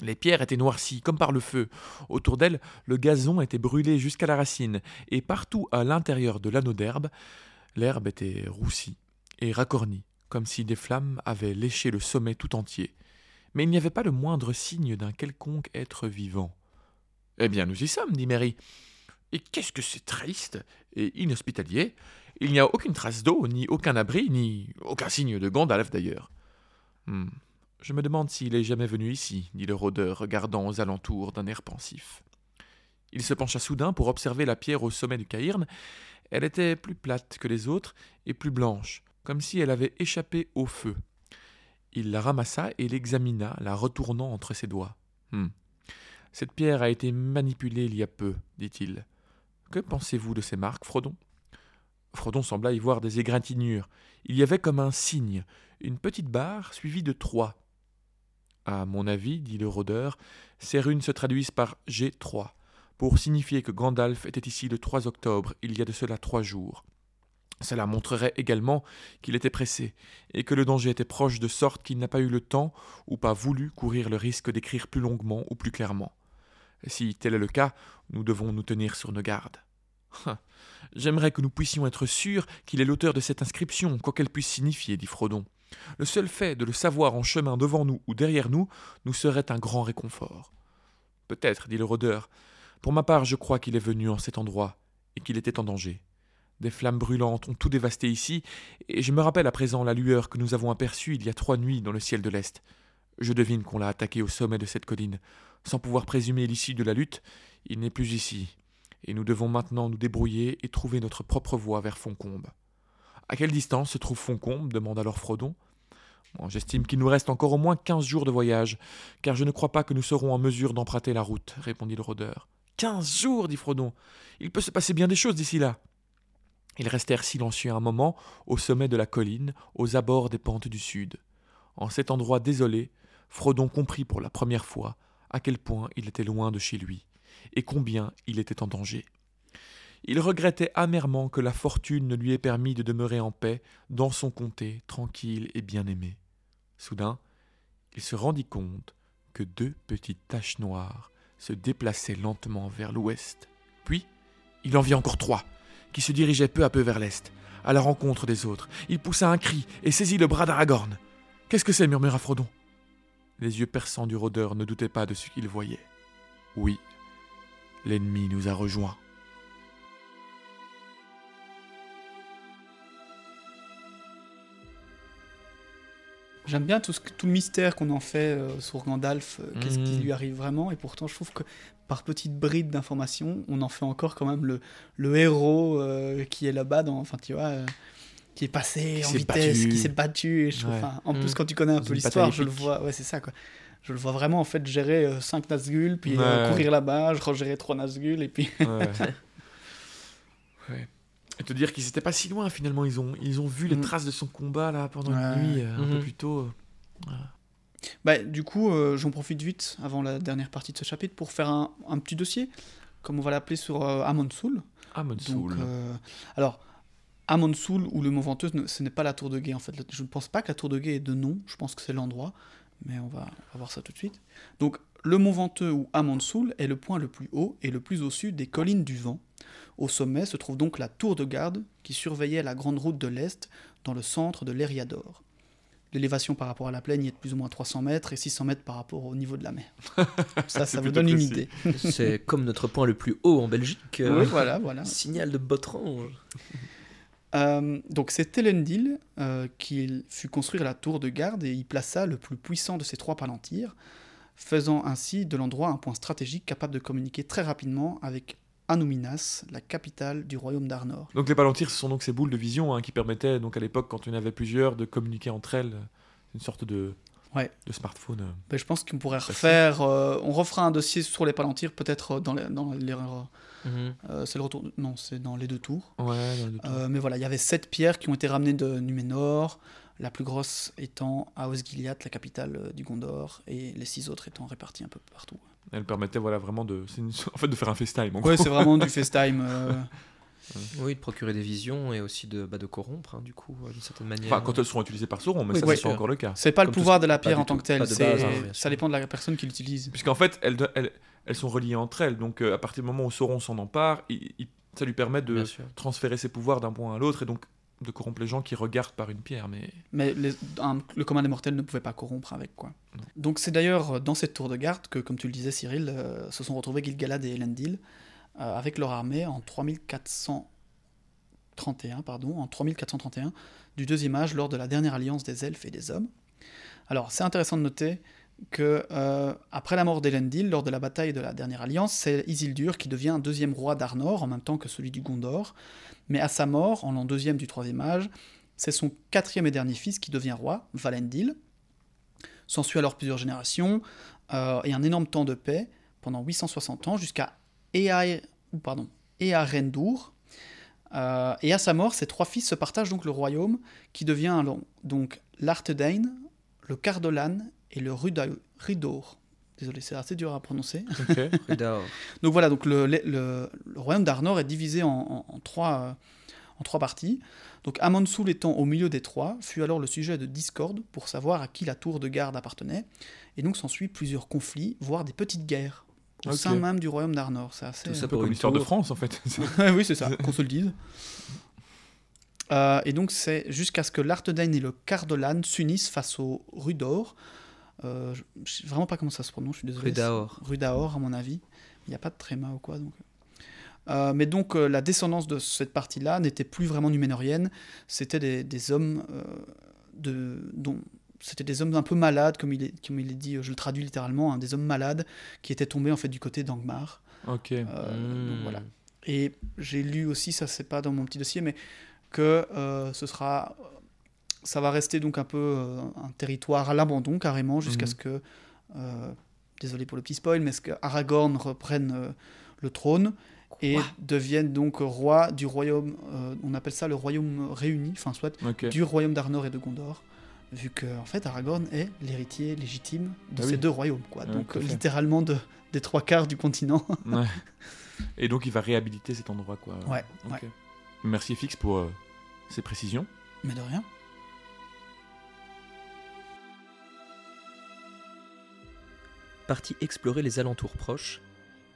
Les pierres étaient noircies comme par le feu. Autour d'elles, le gazon était brûlé jusqu'à la racine, et partout à l'intérieur de l'anneau d'herbe, l'herbe était roussie et racornie, comme si des flammes avaient léché le sommet tout entier. Mais il n'y avait pas le moindre signe d'un quelconque être vivant. Eh bien, nous y sommes, dit Mary. Et qu'est-ce que c'est triste et inhospitalier Il n'y a aucune trace d'eau, ni aucun abri, ni aucun signe de Gandalf d'ailleurs. Hmm. Je me demande s'il est jamais venu ici, dit le rôdeur, regardant aux alentours d'un air pensif. Il se pencha soudain pour observer la pierre au sommet du caïrn. Elle était plus plate que les autres et plus blanche, comme si elle avait échappé au feu. Il la ramassa et l'examina, la retournant entre ses doigts. Hmm. Cette pierre a été manipulée il y a peu, dit-il. Que pensez-vous de ces marques, Frodon? Frodon sembla y voir des égratignures. Il y avait comme un signe, une petite barre suivie de trois. À mon avis, dit le rôdeur, ces runes se traduisent par G3, pour signifier que Gandalf était ici le 3 octobre, il y a de cela trois jours. Cela montrerait également qu'il était pressé, et que le danger était proche de sorte qu'il n'a pas eu le temps, ou pas voulu, courir le risque d'écrire plus longuement ou plus clairement. Si tel est le cas, nous devons nous tenir sur nos gardes. Hein. J'aimerais que nous puissions être sûrs qu'il est l'auteur de cette inscription, quoi qu'elle puisse signifier, dit Frodon. Le seul fait de le savoir en chemin devant nous ou derrière nous nous serait un grand réconfort. Peut-être, dit le rôdeur. Pour ma part, je crois qu'il est venu en cet endroit et qu'il était en danger. Des flammes brûlantes ont tout dévasté ici, et je me rappelle à présent la lueur que nous avons aperçue il y a trois nuits dans le ciel de l'Est. Je devine qu'on l'a attaqué au sommet de cette colline. Sans pouvoir présumer l'issue de la lutte, il n'est plus ici, et nous devons maintenant nous débrouiller et trouver notre propre voie vers Foncombe. À quelle distance se trouve Foncombe demande alors Frodon. J'estime qu'il nous reste encore au moins quinze jours de voyage, car je ne crois pas que nous serons en mesure d'emprunter la route, répondit le rôdeur. Quinze jours, dit Frodon. Il peut se passer bien des choses d'ici là. Ils restèrent silencieux un moment au sommet de la colline, aux abords des pentes du sud. En cet endroit désolé, Frodon comprit pour la première fois à quel point il était loin de chez lui, et combien il était en danger. Il regrettait amèrement que la fortune ne lui ait permis de demeurer en paix dans son comté, tranquille et bien-aimé. Soudain, il se rendit compte que deux petites taches noires se déplaçaient lentement vers l'ouest. Puis, il en vit encore trois, qui se dirigeaient peu à peu vers l'est, à la rencontre des autres. Il poussa un cri et saisit le bras d'Aragorn. Qu'est-ce que c'est? murmura Frodon. Les yeux perçants du rôdeur ne doutaient pas de ce qu'il voyait. Oui, l'ennemi nous a rejoints. J'aime bien tout, ce, tout, le mystère qu'on en fait euh, sur Gandalf, euh, qu'est-ce qui Mhm. lui arrive vraiment, et pourtant je trouve que par petites brides d'informations, on en fait encore quand même le, le héros euh, qui est là-bas, dans, enfin tu vois, euh, qui est passé Qui en vitesse, battu. qui s'est battu, et je trouve, Ouais. enfin, en plus quand tu connais un Dans peu l'histoire, je le vois, ouais c'est ça quoi. Je le vois vraiment en fait gérer 5 Nazgûl, puis Ouais. euh, courir là-bas, je gérer 3 Nazgûl, et puis... Ouais. Ouais. Et te dire qu'ils étaient pas si loin finalement, ils ont, ils ont vu les Mm. traces de son combat là pendant Ouais. la nuit, euh, un peu Mhm. plus tôt. Bah, du coup, euh, j'en profite vite avant la dernière partie de ce chapitre pour faire un, un petit dossier, comme on va l'appeler sur euh, Amon Soul. Donc, Soul. euh, alors, Amon Soul ou le Mont Venteuse, ne- ce n'est pas la tour de guet en fait. Je ne pense pas que la tour de guet est de nom, je pense que c'est l'endroit, mais on va, on va voir ça tout de suite. Donc, le Mont Venteux ou Amon Soul est le point le plus haut et le plus au sud des collines du vent. Au sommet se trouve donc la tour de garde qui surveillait la grande route de l'Est dans le centre de l'Eriador. L'élévation par rapport à la plaine y est de plus ou moins 300 mètres et 600 mètres par rapport au niveau de la mer. ça, ça vous donne une idée. C'est comme notre point le plus haut en Belgique. euh, Oui, voilà, voilà. Signal de Botrange. Euh, donc c'est Elendil euh, qui fut construire la tour de garde et y plaça le plus puissant de ses trois palantirs, faisant ainsi de l'endroit un point stratégique capable de communiquer très rapidement avec Anuminas, la capitale du royaume d'Arnor. Donc les palantirs, ce sont donc ces boules de vision hein, qui permettaient donc à l'époque, quand il y en avait plusieurs, de communiquer entre elles. Une sorte de, Ouais. de smartphone. euh. Ben, je pense qu'on pourrait refaire, euh, on refera un dossier sur les palantirs peut-être euh, dans les, dans les Mhm. euh, c'est le retour, non c'est dans les deux tours. Ouais, dans les deux tours. Euh, mais voilà, il y avait sept pierres qui ont été ramenées de Numénor, la plus grosse étant à Osgiliath, la capitale euh, du Gondor, et les six autres étant réparties un peu partout. Elle permettait voilà, vraiment de, une- en fait, de faire un FaceTime. Ouais, c'est vraiment du FaceTime. euh, Oui, de procurer des visions et aussi de, bah, de corrompre, hein, du coup, d'une certaine manière. Enfin, quand elles seront utilisées par Sauron, mais Oui, ça, oui. c'est pas encore le cas. C'est pas le Comme pouvoir de la pierre en tant que tel, pas de c'est- base, hein, ça dépend de la personne qui l'utilise. Puisqu'en fait, elles, elles, elles sont reliées entre elles. Donc, euh, à partir du moment où Sauron s'en empare, il- il- ça lui permet de transférer ses pouvoirs d'un point à l'autre et donc de corrompre les gens qui regardent par une pierre. Mais Mais les- un- le commun des mortels ne pouvait pas corrompre avec quoi. Non. Donc c'est d'ailleurs dans cette tour de garde que, comme tu le disais Cyril, euh, se sont retrouvés Gilgalad et Elendil euh, avec leur armée en 3431, pardon, en 3431 du deuxième âge lors de la dernière alliance des elfes et des hommes. Alors c'est intéressant de noter que euh, après la mort d'Elendil, lors de la bataille de la dernière alliance, c'est Isildur qui devient deuxième roi d'Arnor en même temps que celui du Gondor. Mais à sa mort, en l'an deuxième du troisième âge, c'est son quatrième et dernier fils qui devient roi, Valendil. S'ensuit alors plusieurs générations euh, et un énorme temps de paix pendant 860 ans jusqu'à Ea. Euh, et à sa mort, ses trois fils se partagent donc le royaume qui devient donc l'Arthedain, le Cardolan et le Ruda- Ridor. Désolé, c'est assez dur à prononcer. ok. Rudar. Donc voilà, donc le, le- le- le royaume d'Arnor est divisé en, en- en trois, euh, en trois parties. Donc Amonsoul étant au milieu des trois, fut alors le sujet de discorde pour savoir à qui la tour de garde appartenait. Et donc s'ensuit plusieurs conflits, voire des petites guerres au sein même du royaume d'Arnor. C'est assez... Tout ça un peu pour comme une l'histoire de. France en fait. Oui, c'est ça, qu'on se le dise. Euh, et donc c'est jusqu'à ce que l'Arthedain et le Cardolan s'unissent face au Rudor. Euh, je je sais vraiment pas comment ça se prononce, je suis désolé. Rudaor. C'est Rudaor, à mon avis. Il n'y a pas de tréma ou quoi. Donc... Euh, mais donc euh, la descendance de cette partie-là n'était plus vraiment numénorienne. C'était des, des hommes euh, de, dont c'était des hommes un peu malades, comme il est, comme il est dit, je le traduis littéralement, hein, des hommes malades qui étaient tombés en fait du côté d'Angmar. Ok. Euh, donc voilà. Et j'ai lu aussi, ça c'est pas dans mon petit dossier, mais que euh, ce sera, ça va rester donc un peu euh, un territoire à l'abandon carrément jusqu'à Mhm. ce que, euh, désolé pour le petit spoil, mais ce que Aragorn reprenne euh, le trône et Quoi devienne donc roi du royaume, euh, on appelle ça le royaume réuni, enfin soit du royaume d'Arnor et de Gondor. Vu que en fait Aragorn est l'héritier légitime de Ah ces oui. deux royaumes, quoi. Ouais, donc littéralement de, des trois quarts du continent. Ouais. Et donc il va réhabiliter cet endroit, quoi. ouais, Ok. ouais. Merci Fix pour euh, ces précisions. Mais de rien. Partis explorer les alentours proches,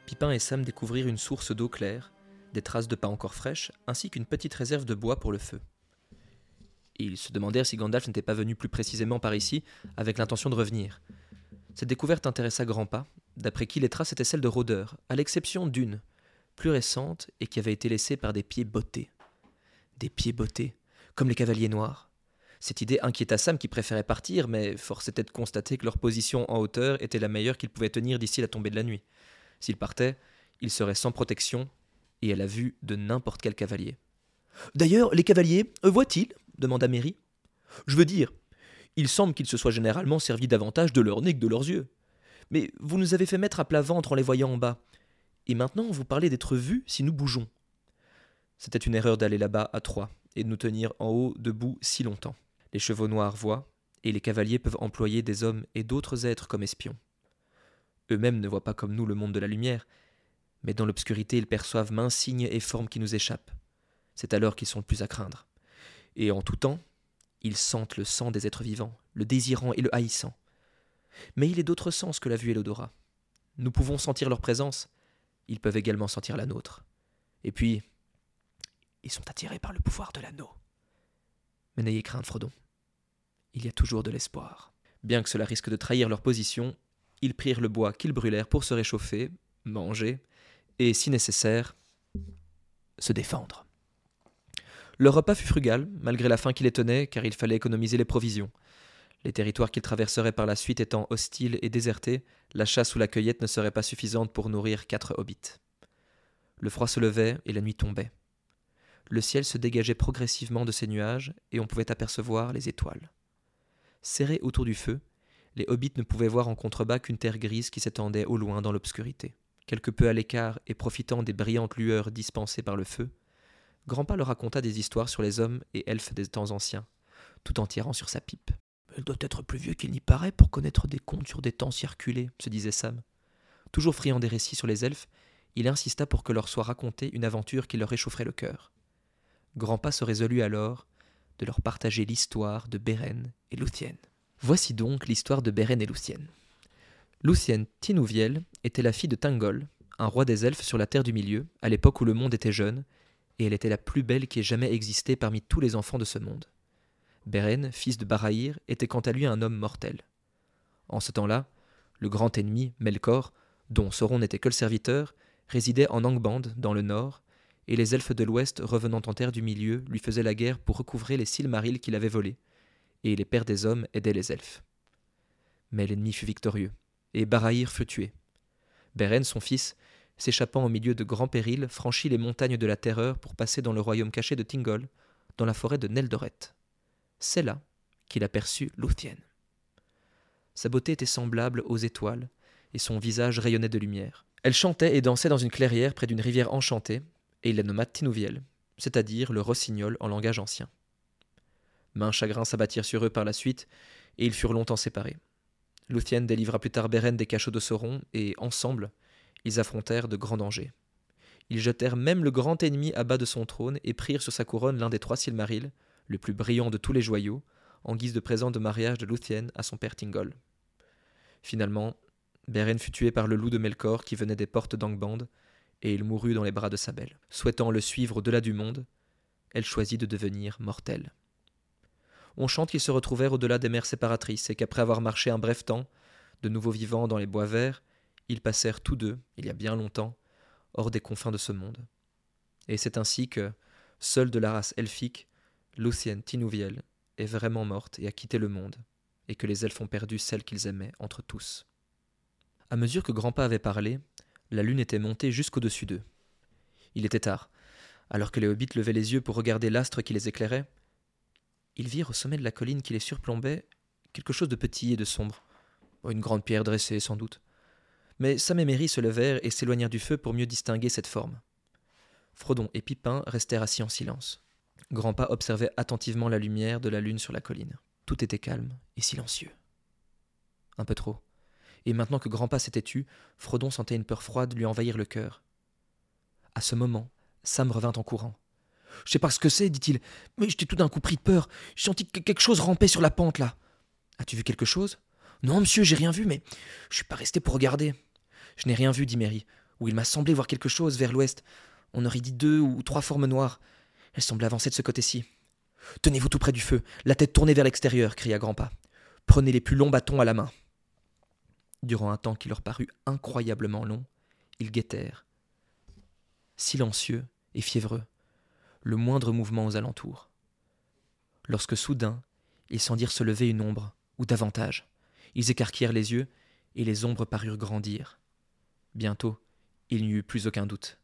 Pipin et Sam découvrirent une source d'eau claire, des traces de pas encore fraîches, ainsi qu'une petite réserve de bois pour le feu. Ils se demandèrent si Gandalf n'était pas venu plus précisément par ici avec l'intention de revenir. Cette découverte intéressa Grandpa, d'après qui les traces étaient celles de rôdeurs, à l'exception d'une, plus récente et qui avait été laissée par des pieds bottés. Des pieds bottés, comme les cavaliers noirs. Cette idée inquiéta Sam qui préférait partir, mais force était de constater que leur position en hauteur était la meilleure qu'ils pouvaient tenir d'ici la tombée de la nuit. S'ils partaient, ils seraient sans protection et à la vue de n'importe quel cavalier. D'ailleurs, les cavaliers, euh, voient-ils? demanda Mary. Je veux dire, il semble qu'ils se soient généralement servis davantage de leur nez que de leurs yeux. Mais vous nous avez fait mettre à plat ventre en les voyant en bas. Et maintenant, vous parlez d'être vus si nous bougeons. C'était une erreur d'aller là-bas à trois et de nous tenir en haut debout si longtemps. Les chevaux noirs voient, et les cavaliers peuvent employer des hommes et d'autres êtres comme espions. Eux-mêmes ne voient pas comme nous le monde de la lumière, mais dans l'obscurité ils perçoivent mains, signes et formes qui nous échappent. C'est alors qu'ils sont le plus à craindre. Et en tout temps, ils sentent le sang des êtres vivants, le désirant et le haïssant. Mais il est d'autres sens que la vue et l'odorat. Nous pouvons sentir leur présence, ils peuvent également sentir la nôtre. Et puis, ils sont attirés par le pouvoir de l'anneau. Mais n'ayez crainte, Frodon. Il y a toujours de l'espoir. Bien que cela risque de trahir leur position, ils prirent le bois qu'ils brûlèrent pour se réchauffer, manger, et, si nécessaire, se défendre. Leur repas fut frugal, malgré la faim qui les tenait, car il fallait économiser les provisions. Les territoires qu'ils traverseraient par la suite étant hostiles et désertés, la chasse ou la cueillette ne serait pas suffisante pour nourrir quatre hobbits. Le froid se levait et la nuit tombait. Le ciel se dégageait progressivement de ces nuages et on pouvait apercevoir les étoiles. Serrés autour du feu, les hobbits ne pouvaient voir en contrebas qu'une terre grise qui s'étendait au loin dans l'obscurité. Quelque peu à l'écart et profitant des brillantes lueurs dispensées par le feu, Grandpa leur raconta des histoires sur les hommes et elfes des temps anciens, tout en tirant sur sa pipe. Elle doit être plus vieux qu'il n'y paraît pour connaître des contes sur des temps circulés, se disait Sam. Toujours friand des récits sur les elfes, il insista pour que leur soit racontée une aventure qui leur réchaufferait le cœur. Grandpa se résolut alors de leur partager l'histoire de Beren et Luthien. Voici donc l'histoire de Beren et Luthien. Luthien Tinouviel était la fille de Thingol, un roi des elfes sur la terre du milieu, à l'époque où le monde était jeune, et elle était la plus belle qui ait jamais existé parmi tous les enfants de ce monde. Beren, fils de Barahir, était quant à lui un homme mortel. En ce temps-là, le grand ennemi, Melkor, dont Sauron n'était que le serviteur, résidait en Angband, dans le nord, et les elfes de l'ouest revenant en terre du milieu lui faisaient la guerre pour recouvrer les Silmarils qu'il avait volés, et les pères des hommes aidaient les elfes. Mais l'ennemi fut victorieux, et Barahir fut tué. Beren, son fils, s'échappant au milieu de grands périls, franchit les montagnes de la terreur pour passer dans le royaume caché de Tingol, dans la forêt de Neldoret. C'est là qu'il aperçut Luthien. Sa beauté était semblable aux étoiles, et son visage rayonnait de lumière. Elle chantait et dansait dans une clairière près d'une rivière enchantée, et il la nomma Tinouviel, c'est-à-dire le rossignol en langage ancien. Main chagrin s'abattirent sur eux par la suite, et ils furent longtemps séparés. Luthien délivra plus tard Beren des cachots de Sauron, et, ensemble, ils affrontèrent de grands dangers. Ils jetèrent même le grand ennemi à bas de son trône et prirent sur sa couronne l'un des trois Silmarils, le plus brillant de tous les joyaux, en guise de présent de mariage de Luthien à son père Thingol. Finalement, Beren fut tué par le loup de Melkor qui venait des portes d'Angband, et il mourut dans les bras de sa belle. Souhaitant le suivre au-delà du monde, elle choisit de devenir mortelle. On chante qu'ils se retrouvèrent au-delà des mers séparatrices et qu'après avoir marché un bref temps, de nouveau vivants dans les bois verts, ils passèrent tous deux, il y a bien longtemps, hors des confins de ce monde. Et c'est ainsi que, seule de la race elfique, Lucienne Tinouviel est vraiment morte et a quitté le monde, et que les elfes ont perdu celle qu'ils aimaient entre tous. À mesure que Grandpa avait parlé, la lune était montée jusqu'au-dessus d'eux. Il était tard. Alors que les hobbits levaient les yeux pour regarder l'astre qui les éclairait, ils virent au sommet de la colline qui les surplombait quelque chose de petit et de sombre. Une grande pierre dressée, sans doute. Mais Sam et Merry se levèrent et s'éloignèrent du feu pour mieux distinguer cette forme. Frodon et Pipin restèrent assis en silence. Grandpa observait attentivement la lumière de la lune sur la colline. Tout était calme et silencieux. Un peu trop. Et maintenant que Grandpa s'était tu, Frodon sentait une peur froide lui envahir le cœur. À ce moment, Sam revint en courant. Je sais pas ce que c'est, dit-il, mais j'étais tout d'un coup pris de peur. J'ai senti que quelque chose rampait sur la pente là. As-tu vu quelque chose? Non, monsieur, j'ai rien vu, mais je suis pas resté pour regarder. Je n'ai rien vu, dit Mary, ou il m'a semblé voir quelque chose vers l'ouest. On aurait dit deux ou trois formes noires. Elles semblaient avancer de ce côté-ci. Tenez-vous tout près du feu, la tête tournée vers l'extérieur, cria Grandpa. Prenez les plus longs bâtons à la main. Durant un temps qui leur parut incroyablement long, ils guettèrent, silencieux et fiévreux, le moindre mouvement aux alentours. Lorsque soudain, ils sentirent se lever une ombre, ou davantage. Ils écarquillèrent les yeux, et les ombres parurent grandir. Bientôt, il n'y eut plus aucun doute.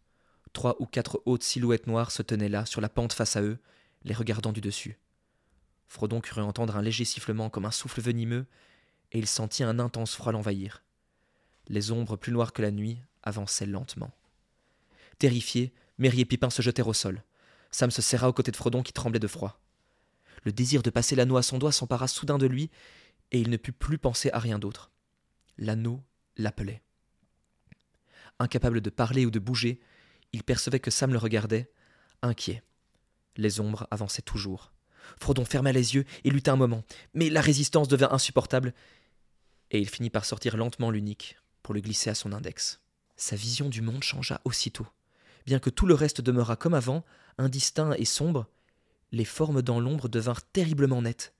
Trois ou quatre hautes silhouettes noires se tenaient là, sur la pente face à eux, les regardant du dessus. Frodon crut entendre un léger sifflement comme un souffle venimeux, et il sentit un intense froid l'envahir. Les ombres plus noires que la nuit avançaient lentement. Terrifiés, Merry et Pipin se jetèrent au sol. Sam se serra aux côtés de Frodon qui tremblait de froid. Le désir de passer l'anneau à son doigt s'empara soudain de lui, et il ne put plus penser à rien d'autre. L'anneau l'appelait. Incapable de parler ou de bouger, il percevait que Sam le regardait, inquiet. Les ombres avançaient toujours. Frodon ferma les yeux et lutta un moment, mais la résistance devint insupportable, et il finit par sortir lentement l'unique pour le glisser à son index. Sa vision du monde changea aussitôt. Bien que tout le reste demeurât comme avant, indistinct et sombre, les formes dans l'ombre devinrent terriblement nettes.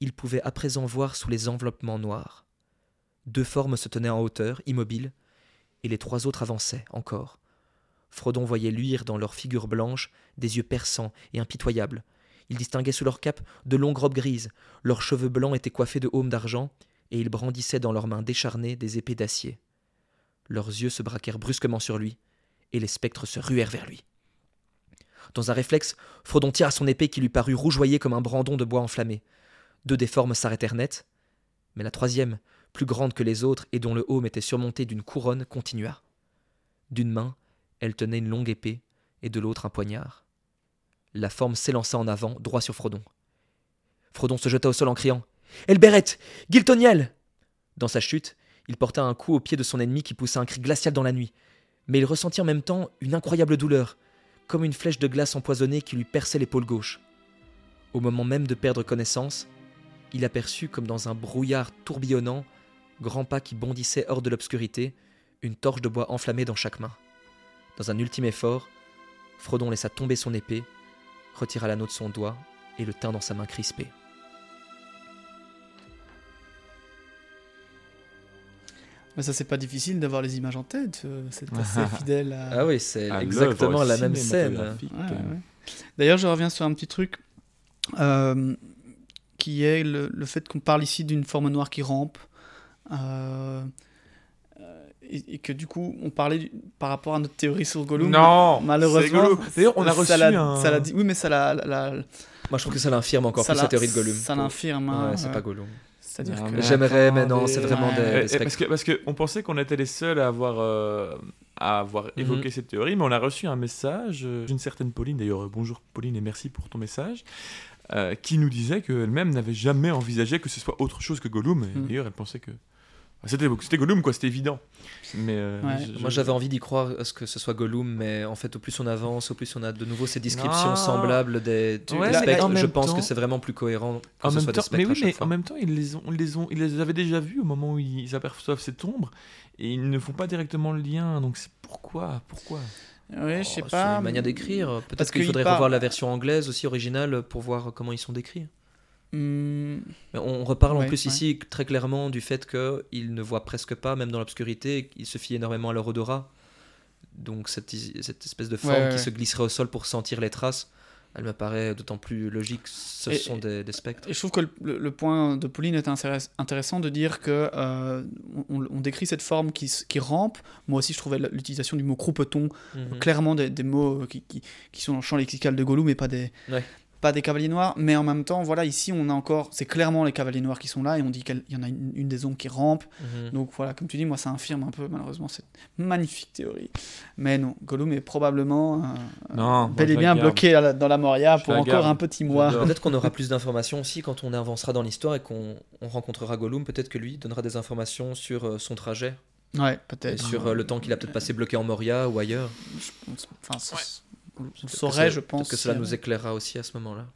Il pouvait à présent voir sous les enveloppements noirs. Deux formes se tenaient en hauteur, immobiles, et les trois autres avançaient encore. Frodon voyait luire dans leurs figures blanches des yeux perçants et impitoyables. Il distinguait sous leur cape de longues robes grises, leurs cheveux blancs étaient coiffés de haumes d'argent, et ils brandissaient dans leurs mains décharnées des épées d'acier. Leurs yeux se braquèrent brusquement sur lui, et les spectres se ruèrent vers lui. Dans un réflexe, Frodon tira son épée qui lui parut rougeoyer comme un brandon de bois enflammé. Deux des formes s'arrêtèrent net, mais la troisième, plus grande que les autres et dont le haume était surmonté d'une couronne, continua. D'une main, elle tenait une longue épée, et de l'autre un poignard. La forme s'élança en avant, droit sur Frodon. Frodon se jeta au sol en criant Elberet Giltoniel Dans sa chute, il porta un coup au pied de son ennemi qui poussa un cri glacial dans la nuit, mais il ressentit en même temps une incroyable douleur, comme une flèche de glace empoisonnée qui lui perçait l'épaule gauche. Au moment même de perdre connaissance, il aperçut, comme dans un brouillard tourbillonnant, grand pas qui bondissait hors de l'obscurité, une torche de bois enflammée dans chaque main. Dans un ultime effort, Frodon laissa tomber son épée, retira l'anneau de son doigt et le tint dans sa main crispée. Mais ça, c'est pas difficile d'avoir les images en tête. euh, C'est assez fidèle à. Ah oui, c'est exactement la même scène. Ouais, ouais. D'ailleurs, je reviens sur un petit truc euh, qui est le, le fait qu'on parle ici d'une forme noire qui rampe. euh, et, et que du coup, on parlait du- par rapport à notre théorie sur Gollum. Non, malheureusement. c'est Gollum. D'ailleurs, on a reçu ça l'a- un. ça dit- Oui, mais ça l'a. Moi, je trouve que ça l'infirme encore ça plus l'a- théorie de Gollum. Ça l'infirme. hein, Ouais, c'est pas Gollum. C'est-à-dire que. J'aimerais, mais non, c'est vraiment Ouais. des, Eh, des eh, parce que parce que on pensait qu'on était les seuls à avoir euh, à avoir évoqué cette théorie, mais on a reçu un message euh, d'une certaine Pauline. D'ailleurs, euh, bonjour Pauline et merci pour ton message. euh, qui nous disait qu'elle-même n'avait jamais envisagé que ce soit autre chose que Gollum. Et Mm. D'ailleurs, elle pensait que c'était c'était Gollum, quoi, c'était évident. Mais euh, Ouais. je- Moi, j'avais envie d'y croire à ce que ce soit Gollum, mais en fait, au plus on avance, au plus on a de nouveau ces descriptions Non. semblables des, des Ouais, Je pense temps- que c'est vraiment plus cohérent que En ce même soit temps, des spectres mais à oui, chaque mais fois. en même temps, ils les ont, ils les ont, ils les avaient déjà vus au moment où ils aperçoivent cette ombre, et ils ne font pas directement le lien. Donc c'est pourquoi, pourquoi? Oui, je sais Oh, pas. C'est une manière d'écrire. Peut-être qu'il qu'il faudrait part- revoir la version anglaise aussi originale pour voir comment ils sont décrits. On reparle en plus ouais. ici très clairement du fait qu'ils ne voient presque pas, même dans l'obscurité, ils se fient énormément à leur odorat. Donc cette, cette espèce de forme Ouais, qui se glisserait au sol pour sentir les traces, elle me paraît d'autant plus logique. Ce Et- sont des, des spectres. Et je trouve que le, point de Pauline est intéress- intéressant de dire que euh, on, on décrit cette forme qui, rampe. Moi aussi, je trouvais l'utilisation du mot croupeton Mhm. clairement des, des mots qui, qui, qui sont dans le champ lexical de Gollum, mais pas des, Ouais. Pas des cavaliers noirs. Mais en même temps, voilà, ici, on a encore, c'est clairement les cavaliers noirs qui sont là, et on dit qu'il y en a une, une des ombres qui rampe. Mhm. Donc voilà, comme tu dis, moi, ça infirme un peu, malheureusement, cette magnifique théorie. Mais non, Gollum est probablement euh, Non, bel et bien garde. bloqué la- dans la Moria Je pour la encore garde. un petit mois. Peut-être qu'on aura plus d'informations aussi quand on avancera dans l'histoire et qu'on on rencontrera Gollum. Peut-être que lui donnera des informations sur euh, son trajet Ouais, et peut-être. sur euh, le temps qu'il a peut-être passé bloqué en Moria ou ailleurs. Je pense- Enfin, ça- on saurait, je pense. Que cela nous éclairera aussi à ce moment-là.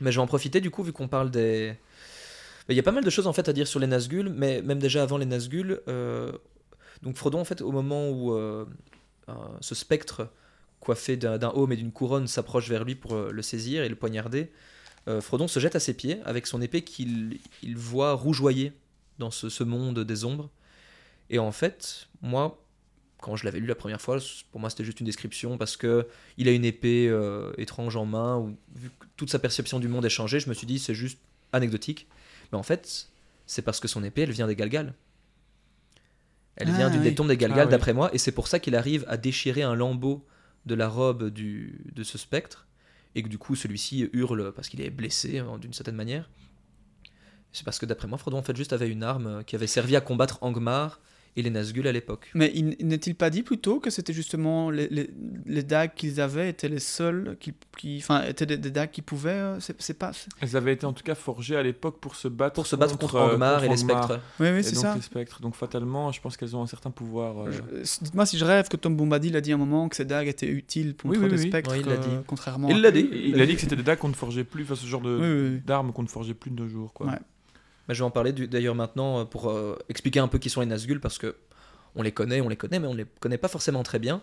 Mais je vais en profiter du coup, vu qu'on parle des. Il y a pas mal de choses en fait à dire sur les Nazgûl, mais même déjà avant les Nazgûl. euh, Donc Frodon, en fait, au moment où euh, un- ce spectre coiffé d'un aume et d'une couronne s'approche vers lui pour euh, le saisir et le poignarder, euh, Frodon se jette à ses pieds avec son épée qu'il il voit rougeoyer dans ce, ce monde des ombres. Et en fait, moi, quand je l'avais lu la première fois, pour moi c'était juste une description parce que il a une épée euh, étrange en main, ou vu que toute sa perception du monde est changée, je me suis dit c'est juste anecdotique. Mais en fait, c'est parce que son épée, elle vient des Galgal. Elle Ah, vient d'une oui. des tombes des Galgal, Ah, oui. d'après moi, et c'est pour ça qu'il arrive à déchirer un lambeau de la robe du, de ce spectre, et que du coup celui-ci hurle parce qu'il est blessé hein, d'une certaine manière. C'est parce que d'après moi, Frodon en fait juste avait une arme qui avait servi à combattre Angmar et les Nazgûl à l'époque. Mais il- n'est-il pas dit plutôt que c'était justement les, les, les dagues qu'ils avaient étaient les seuls qui, qui enfin étaient des, des dagues qui pouvaient euh, c'est pas Elles avaient été en tout cas forgées à l'époque pour se battre Pour se battre contre, euh, Angmar et les spectres. oui oui Et c'est ça les spectres. Donc fatalement, je pense qu'elles ont un certain pouvoir. euh, dites-moi si je rêve que Tom Bombadil a dit à un moment que ces dagues étaient utiles contre Oui, oui, des oui. spectres il l'a dit. contrairement Il l'a dit. Il a dit que c'était des dagues qu'on ne forgeait plus, enfin ce genre de Oui, oui, oui. d'armes qu'on ne forgeait plus de nos jours. Quoi. Ouais. Mais je vais en parler d'ailleurs maintenant euh, pour euh, expliquer un peu qui sont les Nazgûl parce que on les connaît, on les connaît, mais on les connaît pas forcément très bien.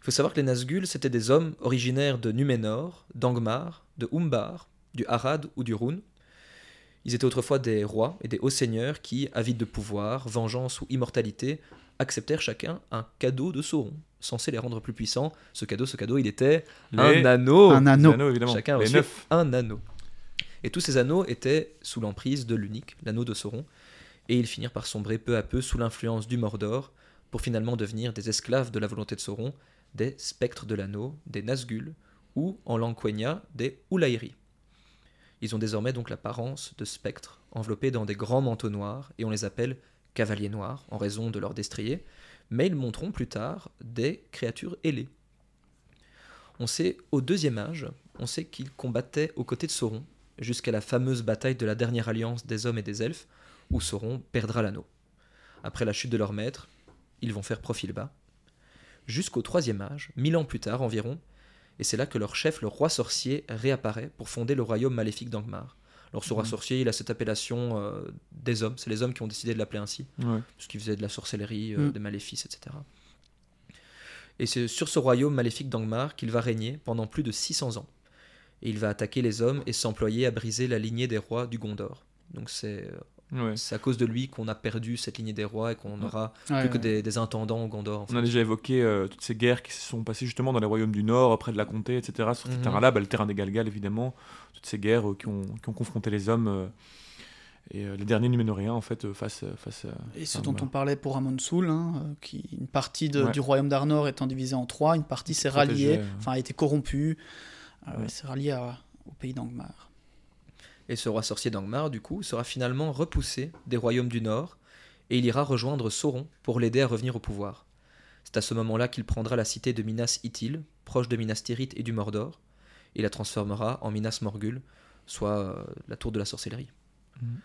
Il faut savoir que les Nazgûl c'était des hommes originaires de Numénor, d'Angmar, de Umbar, du Harad ou du Rhûn. Ils étaient autrefois des rois et des hauts seigneurs qui, avides de pouvoir, vengeance ou immortalité, acceptèrent chacun un cadeau de Sauron, censé les rendre plus puissants. Ce cadeau, ce cadeau, il était Les- un anneau. un anneau anneaux, évidemment. Chacun a les reçu neuf. un anneau. Et tous ces anneaux étaient sous l'emprise de l'unique, l'anneau de Sauron, et ils finirent par sombrer peu à peu sous l'influence du Mordor, pour finalement devenir des esclaves de la volonté de Sauron, des spectres de l'anneau, des Nazgûl, ou, en langue quenya, des Ulairi. Ils ont désormais donc l'apparence de spectres, enveloppés dans des grands manteaux noirs, et on les appelle cavaliers noirs, en raison de leur destrier, mais ils montreront plus tard des créatures ailées. On sait, au deuxième âge, on sait qu'ils combattaient aux côtés de Sauron, jusqu'à la fameuse bataille de la dernière alliance des hommes et des elfes, où Sauron perdra l'anneau. Après la chute de leur maître, ils vont faire profil bas, jusqu'au troisième âge, mille ans plus tard environ, et c'est là que leur chef, le roi sorcier, réapparaît pour fonder le royaume maléfique d'Angmar. Alors ce roi Mhm. sorcier, il a cette appellation euh, des hommes, c'est les hommes qui ont décidé de l'appeler ainsi Ouais. parce de la sorcellerie, euh, Mm. des maléfices, etc. Et c'est sur ce royaume maléfique d'Angmar qu'il va régner pendant plus de 600 ans. Et il va attaquer les hommes et s'employer à briser la lignée des rois du Gondor. Donc c'est euh, Ouais. à cause de lui qu'on a perdu cette lignée des rois et qu'on n'aura Ouais, plus que ouais. des, des intendants au Gondor. en On a déjà évoqué euh, toutes ces guerres qui se sont passées justement dans les royaumes du Nord, près de la comté, etc. Sur ces Mhm. terrains-là, bah, le terrain des Galgal évidemment, toutes ces guerres euh, qui, ont, qui ont confronté les hommes euh, et euh, les derniers Numénoriens en fait euh, face, face à. Et ce dont on parlait pour Amon Soul, hein, qui une partie de- Ouais. du royaume d'Arnor étant divisée en trois, une partie s'est ralliée, enfin a été corrompue, Ouais. et s'est ralliée à- au pays d'Angmar. Et ce roi sorcier d'Angmar, du coup, sera finalement repoussé des royaumes du Nord et il ira rejoindre Sauron pour l'aider à revenir au pouvoir. C'est à ce moment-là qu'il prendra la cité de Minas Ithil, proche de Minas Tirith et du Mordor, et la transformera en Minas Morgul, soit euh, la tour de la sorcellerie. Mhm.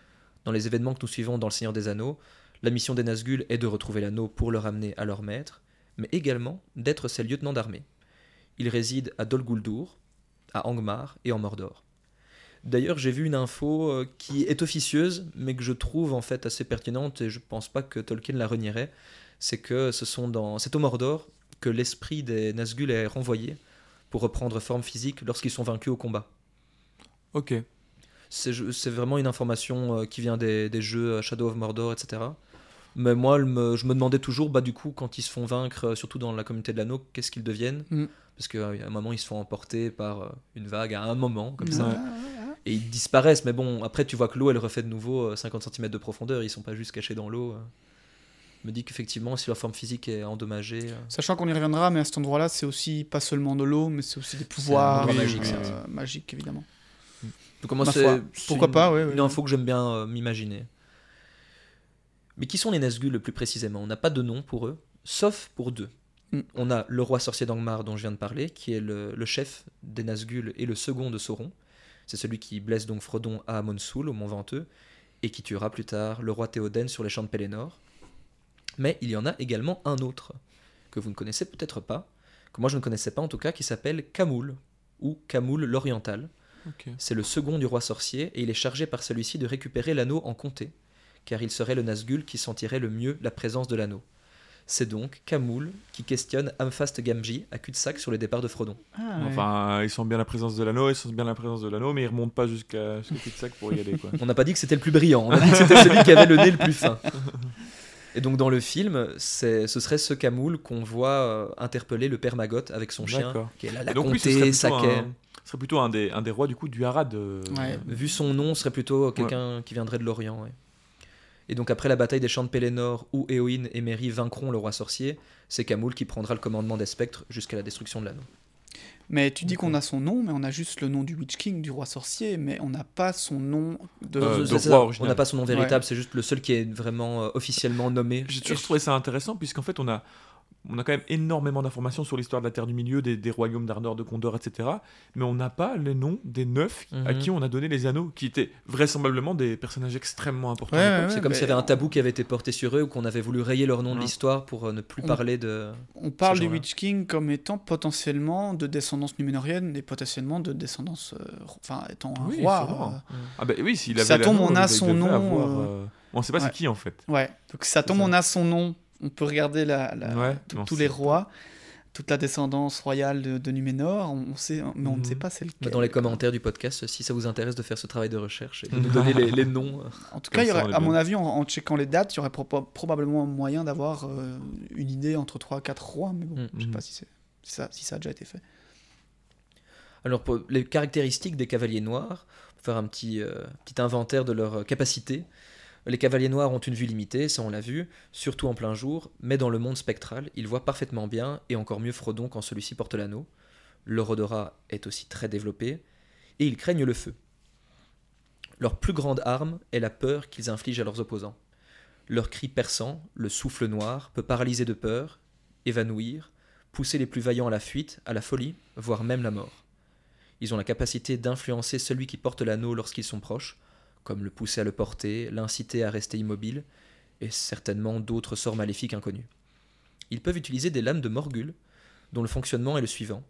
Dans les événements que nous suivons dans Le Seigneur des Anneaux, la mission des Nazgûl est de retrouver l'anneau pour le ramener à leur maître, mais également d'être ses lieutenants d'armée. Ils résident à Dol Guldur, à Angmar et en Mordor. D'ailleurs, j'ai vu une info euh, qui est officieuse, mais que je trouve en fait assez pertinente et je pense pas que Tolkien la renierait. C'est que ce sont dans, c'est au Mordor que l'esprit des Nazgûl est renvoyé pour reprendre forme physique lorsqu'ils sont vaincus au combat. Ok. C'est vraiment une information euh, qui vient des, des jeux euh, Shadow of Mordor, etc. Mais moi, je me demandais toujours, bah, du coup, quand ils se font vaincre, surtout dans la communauté de l'anneau, qu'est-ce qu'ils deviennent? Mm. Parce qu'à un moment, ils se font emporter par euh, une vague à un moment, comme ça. Ouais. Et ils disparaissent, mais bon, après tu vois que l'eau elle refait de nouveau euh, 50 cm de profondeur, ils sont pas juste cachés dans l'eau. euh. Je me dis qu'effectivement, si leur forme physique est endommagée. euh, Sachant qu'on y reviendra, mais à cet endroit-là, c'est aussi pas seulement de l'eau, mais c'est aussi des pouvoirs euh, magique, euh, magiques, évidemment. Donc, moi, Ma c'est foi, c'est pourquoi une- pas, ouais, ouais, Une ouais. info que j'aime bien euh, m'imaginer. Mais qui sont les Nazgûl le plus précisément? On n'a pas de nom pour eux, sauf pour deux. Mm. On a le roi sorcier d'Angmar dont je viens de parler, qui est le, le chef des Nazgûl et le second de Sauron. C'est celui qui blesse donc Frodon à Amonsoul, au Mont Venteux, et qui tuera plus tard le roi Théoden sur les champs de Pelennor. Mais il y en a également un autre, que vous ne connaissez peut-être pas, que moi je ne connaissais pas en tout cas, qui s'appelle Kamoul, ou Kamoul l'Oriental. C'est le second du roi sorcier et il est chargé par celui-ci de récupérer l'anneau en comté, car il serait le Nazgûl qui sentirait le mieux la présence de l'anneau. C'est donc Kamoul qui questionne Amphast Gamgee à cul-de-sac sur le départ de Frodon. Ah, ouais. Enfin, ils sentent bien la présence de l'anneau, ils sentent bien la présence de l'anneau, mais ils remontent pas jusqu'à jusqu'à sac pour y aller, quoi. On n'a pas dit que c'était le plus brillant, on a dit que c'était celui qui avait le nez le plus fin. Et donc dans le film, ce serait ce Kamoul qu'on voit euh, interpeller le père Magot avec son chien, qui est là, la donc lui, ce serait comté, plutôt Saquet. un, ce serait plutôt un des, un des rois du coup du Harad. euh, Ouais. Vu son nom, ce serait plutôt quelqu'un qui viendrait de l'Orient. Et donc après la bataille des champs de Pelennor, où Éowyn et Merry vaincront le roi sorcier, c'est Kamoul qui prendra le commandement des spectres jusqu'à la destruction de l'anneau. Mais tu dis qu'on a son nom, mais on a juste le nom du Witch King, du roi sorcier, mais on n'a pas son nom de. Euh, de roi on n'a pas son nom véritable, c'est juste le seul qui est vraiment euh, officiellement nommé. J'ai toujours trouvé ça intéressant, puisqu'en fait, on a, on a quand même énormément d'informations sur l'histoire de la Terre du Milieu, des, des royaumes d'Arnor, de Gondor, etc. Mais on n'a pas les noms des neuf à Mhm. qui on a donné les anneaux, qui étaient vraisemblablement des personnages extrêmement importants. Ouais, ouais, C'est comme mais s'il y avait un tabou qui avait été porté sur eux ou qu'on avait voulu rayer leur nom de l'histoire pour euh, ne plus On- parler de. On parle du. Witch King comme étant potentiellement de descendance numénorienne et potentiellement de descendance. euh, enfin, étant un Oui, roi. euh, Ah bah oui, s'il avait Ça tombe, on a son nom, avoir, euh, euh, On sait pas ouais. c'est qui en fait. Ouais, donc ça tombe, on a son nom. On peut regarder la, la- Ouais, tous les pas. rois, toute la descendance royale de, de Numénor, on sait, mais on ne Mhm. sait pas c'est lequel. dans les commentaires du podcast, si ça vous intéresse de faire ce travail de recherche et de nous donner les, les noms. euh, En tout cas, il y aurait, à mon avis, en, en checkant les dates, il y aurait proba- probablement moyen d'avoir euh, une idée entre 3 et 4 rois, mais bon, Mhm. je sais pas si, ça, si ça a déjà été fait. Alors, pour les caractéristiques des cavaliers noirs, pour faire un petit, euh, petit inventaire de leurs euh, capacités, les cavaliers noirs ont une vue limitée, ça on l'a vu, surtout en plein jour, mais dans le monde spectral, ils voient parfaitement bien, et encore mieux Frodon quand celui-ci porte l'anneau. Leur odorat est aussi très développé, et ils craignent le feu. Leur plus grande arme est la peur qu'ils infligent à leurs opposants. Leur cri perçant, le souffle noir, peut paralyser de peur, évanouir, pousser les plus vaillants à la fuite, à la folie, voire même la mort. Ils ont la capacité d'influencer celui qui porte l'anneau lorsqu'ils sont proches, comme le pousser à le porter, l'inciter à rester immobile, et certainement d'autres sorts maléfiques inconnus. Ils peuvent utiliser des lames de morgul, dont le fonctionnement est le suivant.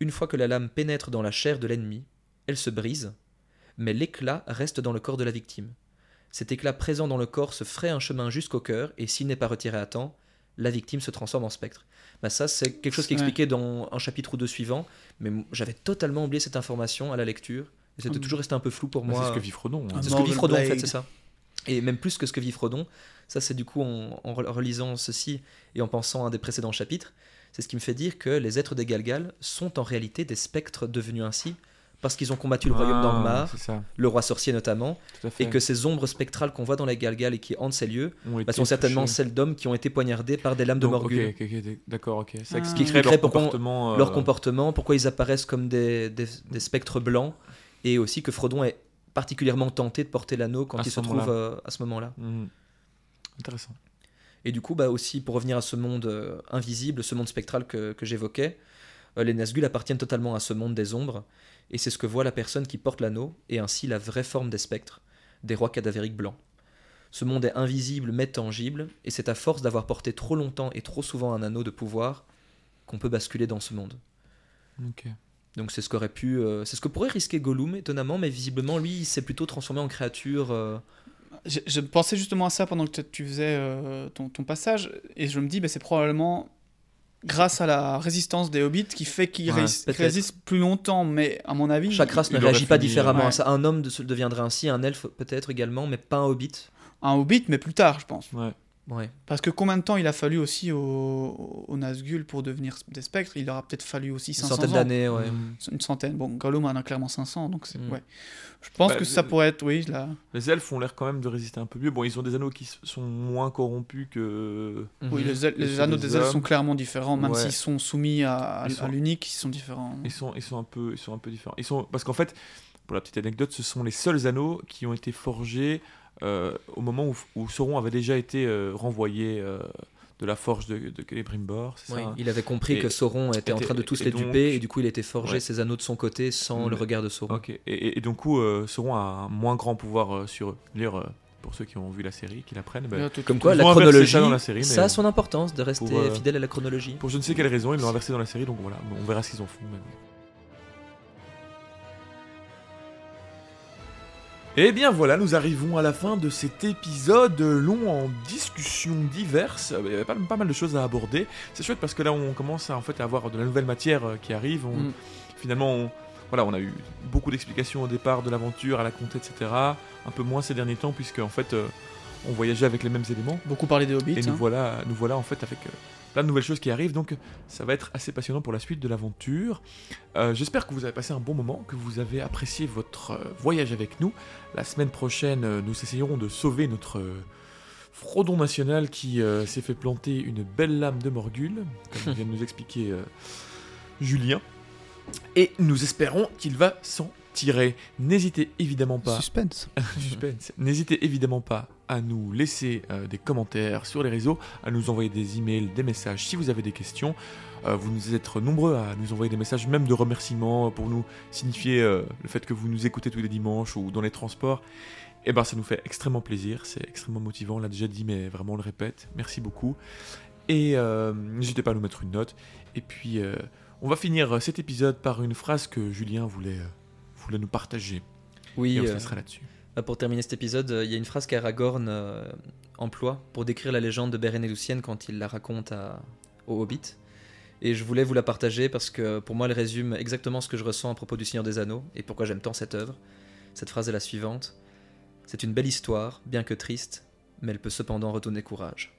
Une fois que la lame pénètre dans la chair de l'ennemi, elle se brise, mais l'éclat reste dans le corps de la victime. Cet éclat présent dans le corps se ferait un chemin jusqu'au cœur, et s'il n'est pas retiré à temps, la victime se transforme en spectre. Bah ça, c'est quelque chose qui est Ouais. expliqué dans un chapitre ou deux suivant, mais j'avais totalement oublié cette information à la lecture, et c'était Hum. toujours resté un peu flou pour Bah, moi. c'est ce que vit Frodon. hein. C'est ce que vit Frodon en fait, c'est ça. Et même plus que ce que vit Frodon, ça c'est du coup en, en re- relisant ceci et en pensant à un des précédents chapitres, c'est ce qui me fait dire que les êtres des Galgal sont en réalité des spectres devenus ainsi parce qu'ils ont combattu le royaume Ah, d'Angmar, le roi sorcier notamment, et que ces ombres spectrales qu'on voit dans les Galgal et qui hantent ces lieux bah, sont certainement touchés. celles d'hommes qui ont été poignardés par des lames de Morgul. ok, ok, ok, d'accord, ok. Ça Ah. expliquerait Ce qui expliquerait leur comportement. euh, leur comportement, pourquoi ils apparaissent comme des, des- des spectres blancs, et aussi que Frodon est particulièrement tenté de porter l'anneau quand À il se trouve euh, à ce moment-là. mhm. Intéressant. Et du coup, bah aussi, pour revenir à ce monde euh, invisible, ce monde spectral que, que j'évoquais, euh, les Nazgûl appartiennent totalement à ce monde des ombres, et c'est ce que voit la personne qui porte l'anneau, et ainsi la vraie forme des spectres, des rois cadavériques blancs. Ce monde est invisible mais tangible, et c'est à force d'avoir porté trop longtemps et trop souvent un anneau de pouvoir qu'on peut basculer dans ce monde. Ok. Donc c'est ce qu'aurait pu, euh, c'est ce que pourrait risquer Gollum étonnamment, mais visiblement lui, il s'est plutôt transformé en créature. euh, Je, je pensais justement à ça pendant que tu faisais euh, ton, ton passage, et je me dis, bah, c'est probablement grâce à la résistance des hobbits qui fait qu'ils Ouais, résistent plus longtemps, mais à mon avis. Chaque race il ne réagit pas fini, différemment ouais. à ça. Un homme de- deviendrait ainsi, un elfe peut-être également, mais pas un hobbit. Un hobbit, mais plus tard, je pense. Ouais. Ouais. Parce que combien de temps il a fallu aussi aux, aux Nazgûl pour devenir des spectres? Il leur a peut-être fallu aussi Une 500 centaine ans. d'années, ouais. Mm. Une centaine. Bon, Gollum en a clairement 500, donc c'est. Mm. Ouais. Je pense Bah, que ça pourrait être, oui, là. Les elfes ont l'air quand même de résister un peu mieux. Bon, ils ont des anneaux qui sont moins corrompus que. Oui, Mhm. les, anneaux des elfes sont clairement différents, même Ouais. s'ils sont soumis à, à- Ils sont- à l'unique, ils sont différents. Ils sont, ils sont un peu, ils sont un peu différents. Ils sont parce qu'en fait, pour la petite anecdote, ce sont les seuls anneaux qui ont été forgés au moment où, où Sauron avait déjà été euh, renvoyé euh, de la forge de, de Celebrimbor. C'est Oui, ça. hein il avait compris Et- que Sauron était en train de tous les donc- duper et du coup il était forgé Ouais. ses anneaux de son côté sans Mm. le regard de Sauron. Et, et, et donc coup, euh, Sauron a un moins grand pouvoir euh, sur eux. D'ailleurs, euh, pour ceux qui ont vu la série, qui l'apprennent, ben, Comme quoi la chronologie, ça dans la série, ça mais- a son importance de rester Pour, euh, fidèle à la chronologie. pour je ne sais quelle raison, ils l'ont inversé dans la série. Donc voilà, on verra ce qu'ils en font. mais- Eh bien voilà, nous arrivons à la fin de cet épisode long en discussions diverses. Il y avait pas, pas mal de choses à aborder. C'est chouette parce que là on commence à, en fait, à avoir de la nouvelle matière euh, qui arrive. On- Mm. Finalement, on, voilà, on a eu beaucoup d'explications au départ de l'aventure, à la conte, etc. Un peu moins ces derniers temps puisque en fait euh, on voyageait avec les mêmes éléments. Beaucoup parlé des hobbits. Et nous hein. voilà, nous voilà en fait avec euh, plein de nouvelles choses qui arrivent, donc ça va être assez passionnant pour la suite de l'aventure. Euh, J'espère que vous avez passé un bon moment, que vous avez apprécié votre euh, voyage avec nous. La semaine prochaine, euh, nous essayerons de sauver notre Frodon national qui euh, s'est fait planter une belle lame de Morgul, comme vient de nous expliquer euh, Julien. Et nous espérons qu'il va s'en tirer. N'hésitez évidemment pas Suspense. Suspense. N'hésitez évidemment pas à nous laisser euh, des commentaires sur les réseaux, à nous envoyer des emails, des messages si vous avez des questions. Euh, vous nous êtes nombreux à nous envoyer des messages, même de remerciements, pour nous signifier euh, le fait que vous nous écoutez tous les dimanches ou dans les transports. Et ben ça nous fait extrêmement plaisir, c'est extrêmement motivant, on l'a déjà dit, mais vraiment on le répète. Merci beaucoup. Et n'hésitez pas à nous mettre une note. Et puis, on va finir cet épisode par une phrase que Julien voulait, voulait nous partager. Oui, Et on se laissera là-dessus. Bah, pour terminer cet épisode, euh, il y a une phrase qu'Aragorn euh, emploie pour décrire la légende de Beren et Lucienne quand il la raconte à, au Hobbit. Et je voulais vous la partager parce que pour moi elle résume exactement ce que je ressens à propos du Seigneur des Anneaux et pourquoi j'aime tant cette œuvre. Cette phrase est la suivante. C'est une belle histoire, bien que triste, mais elle peut cependant redonner courage.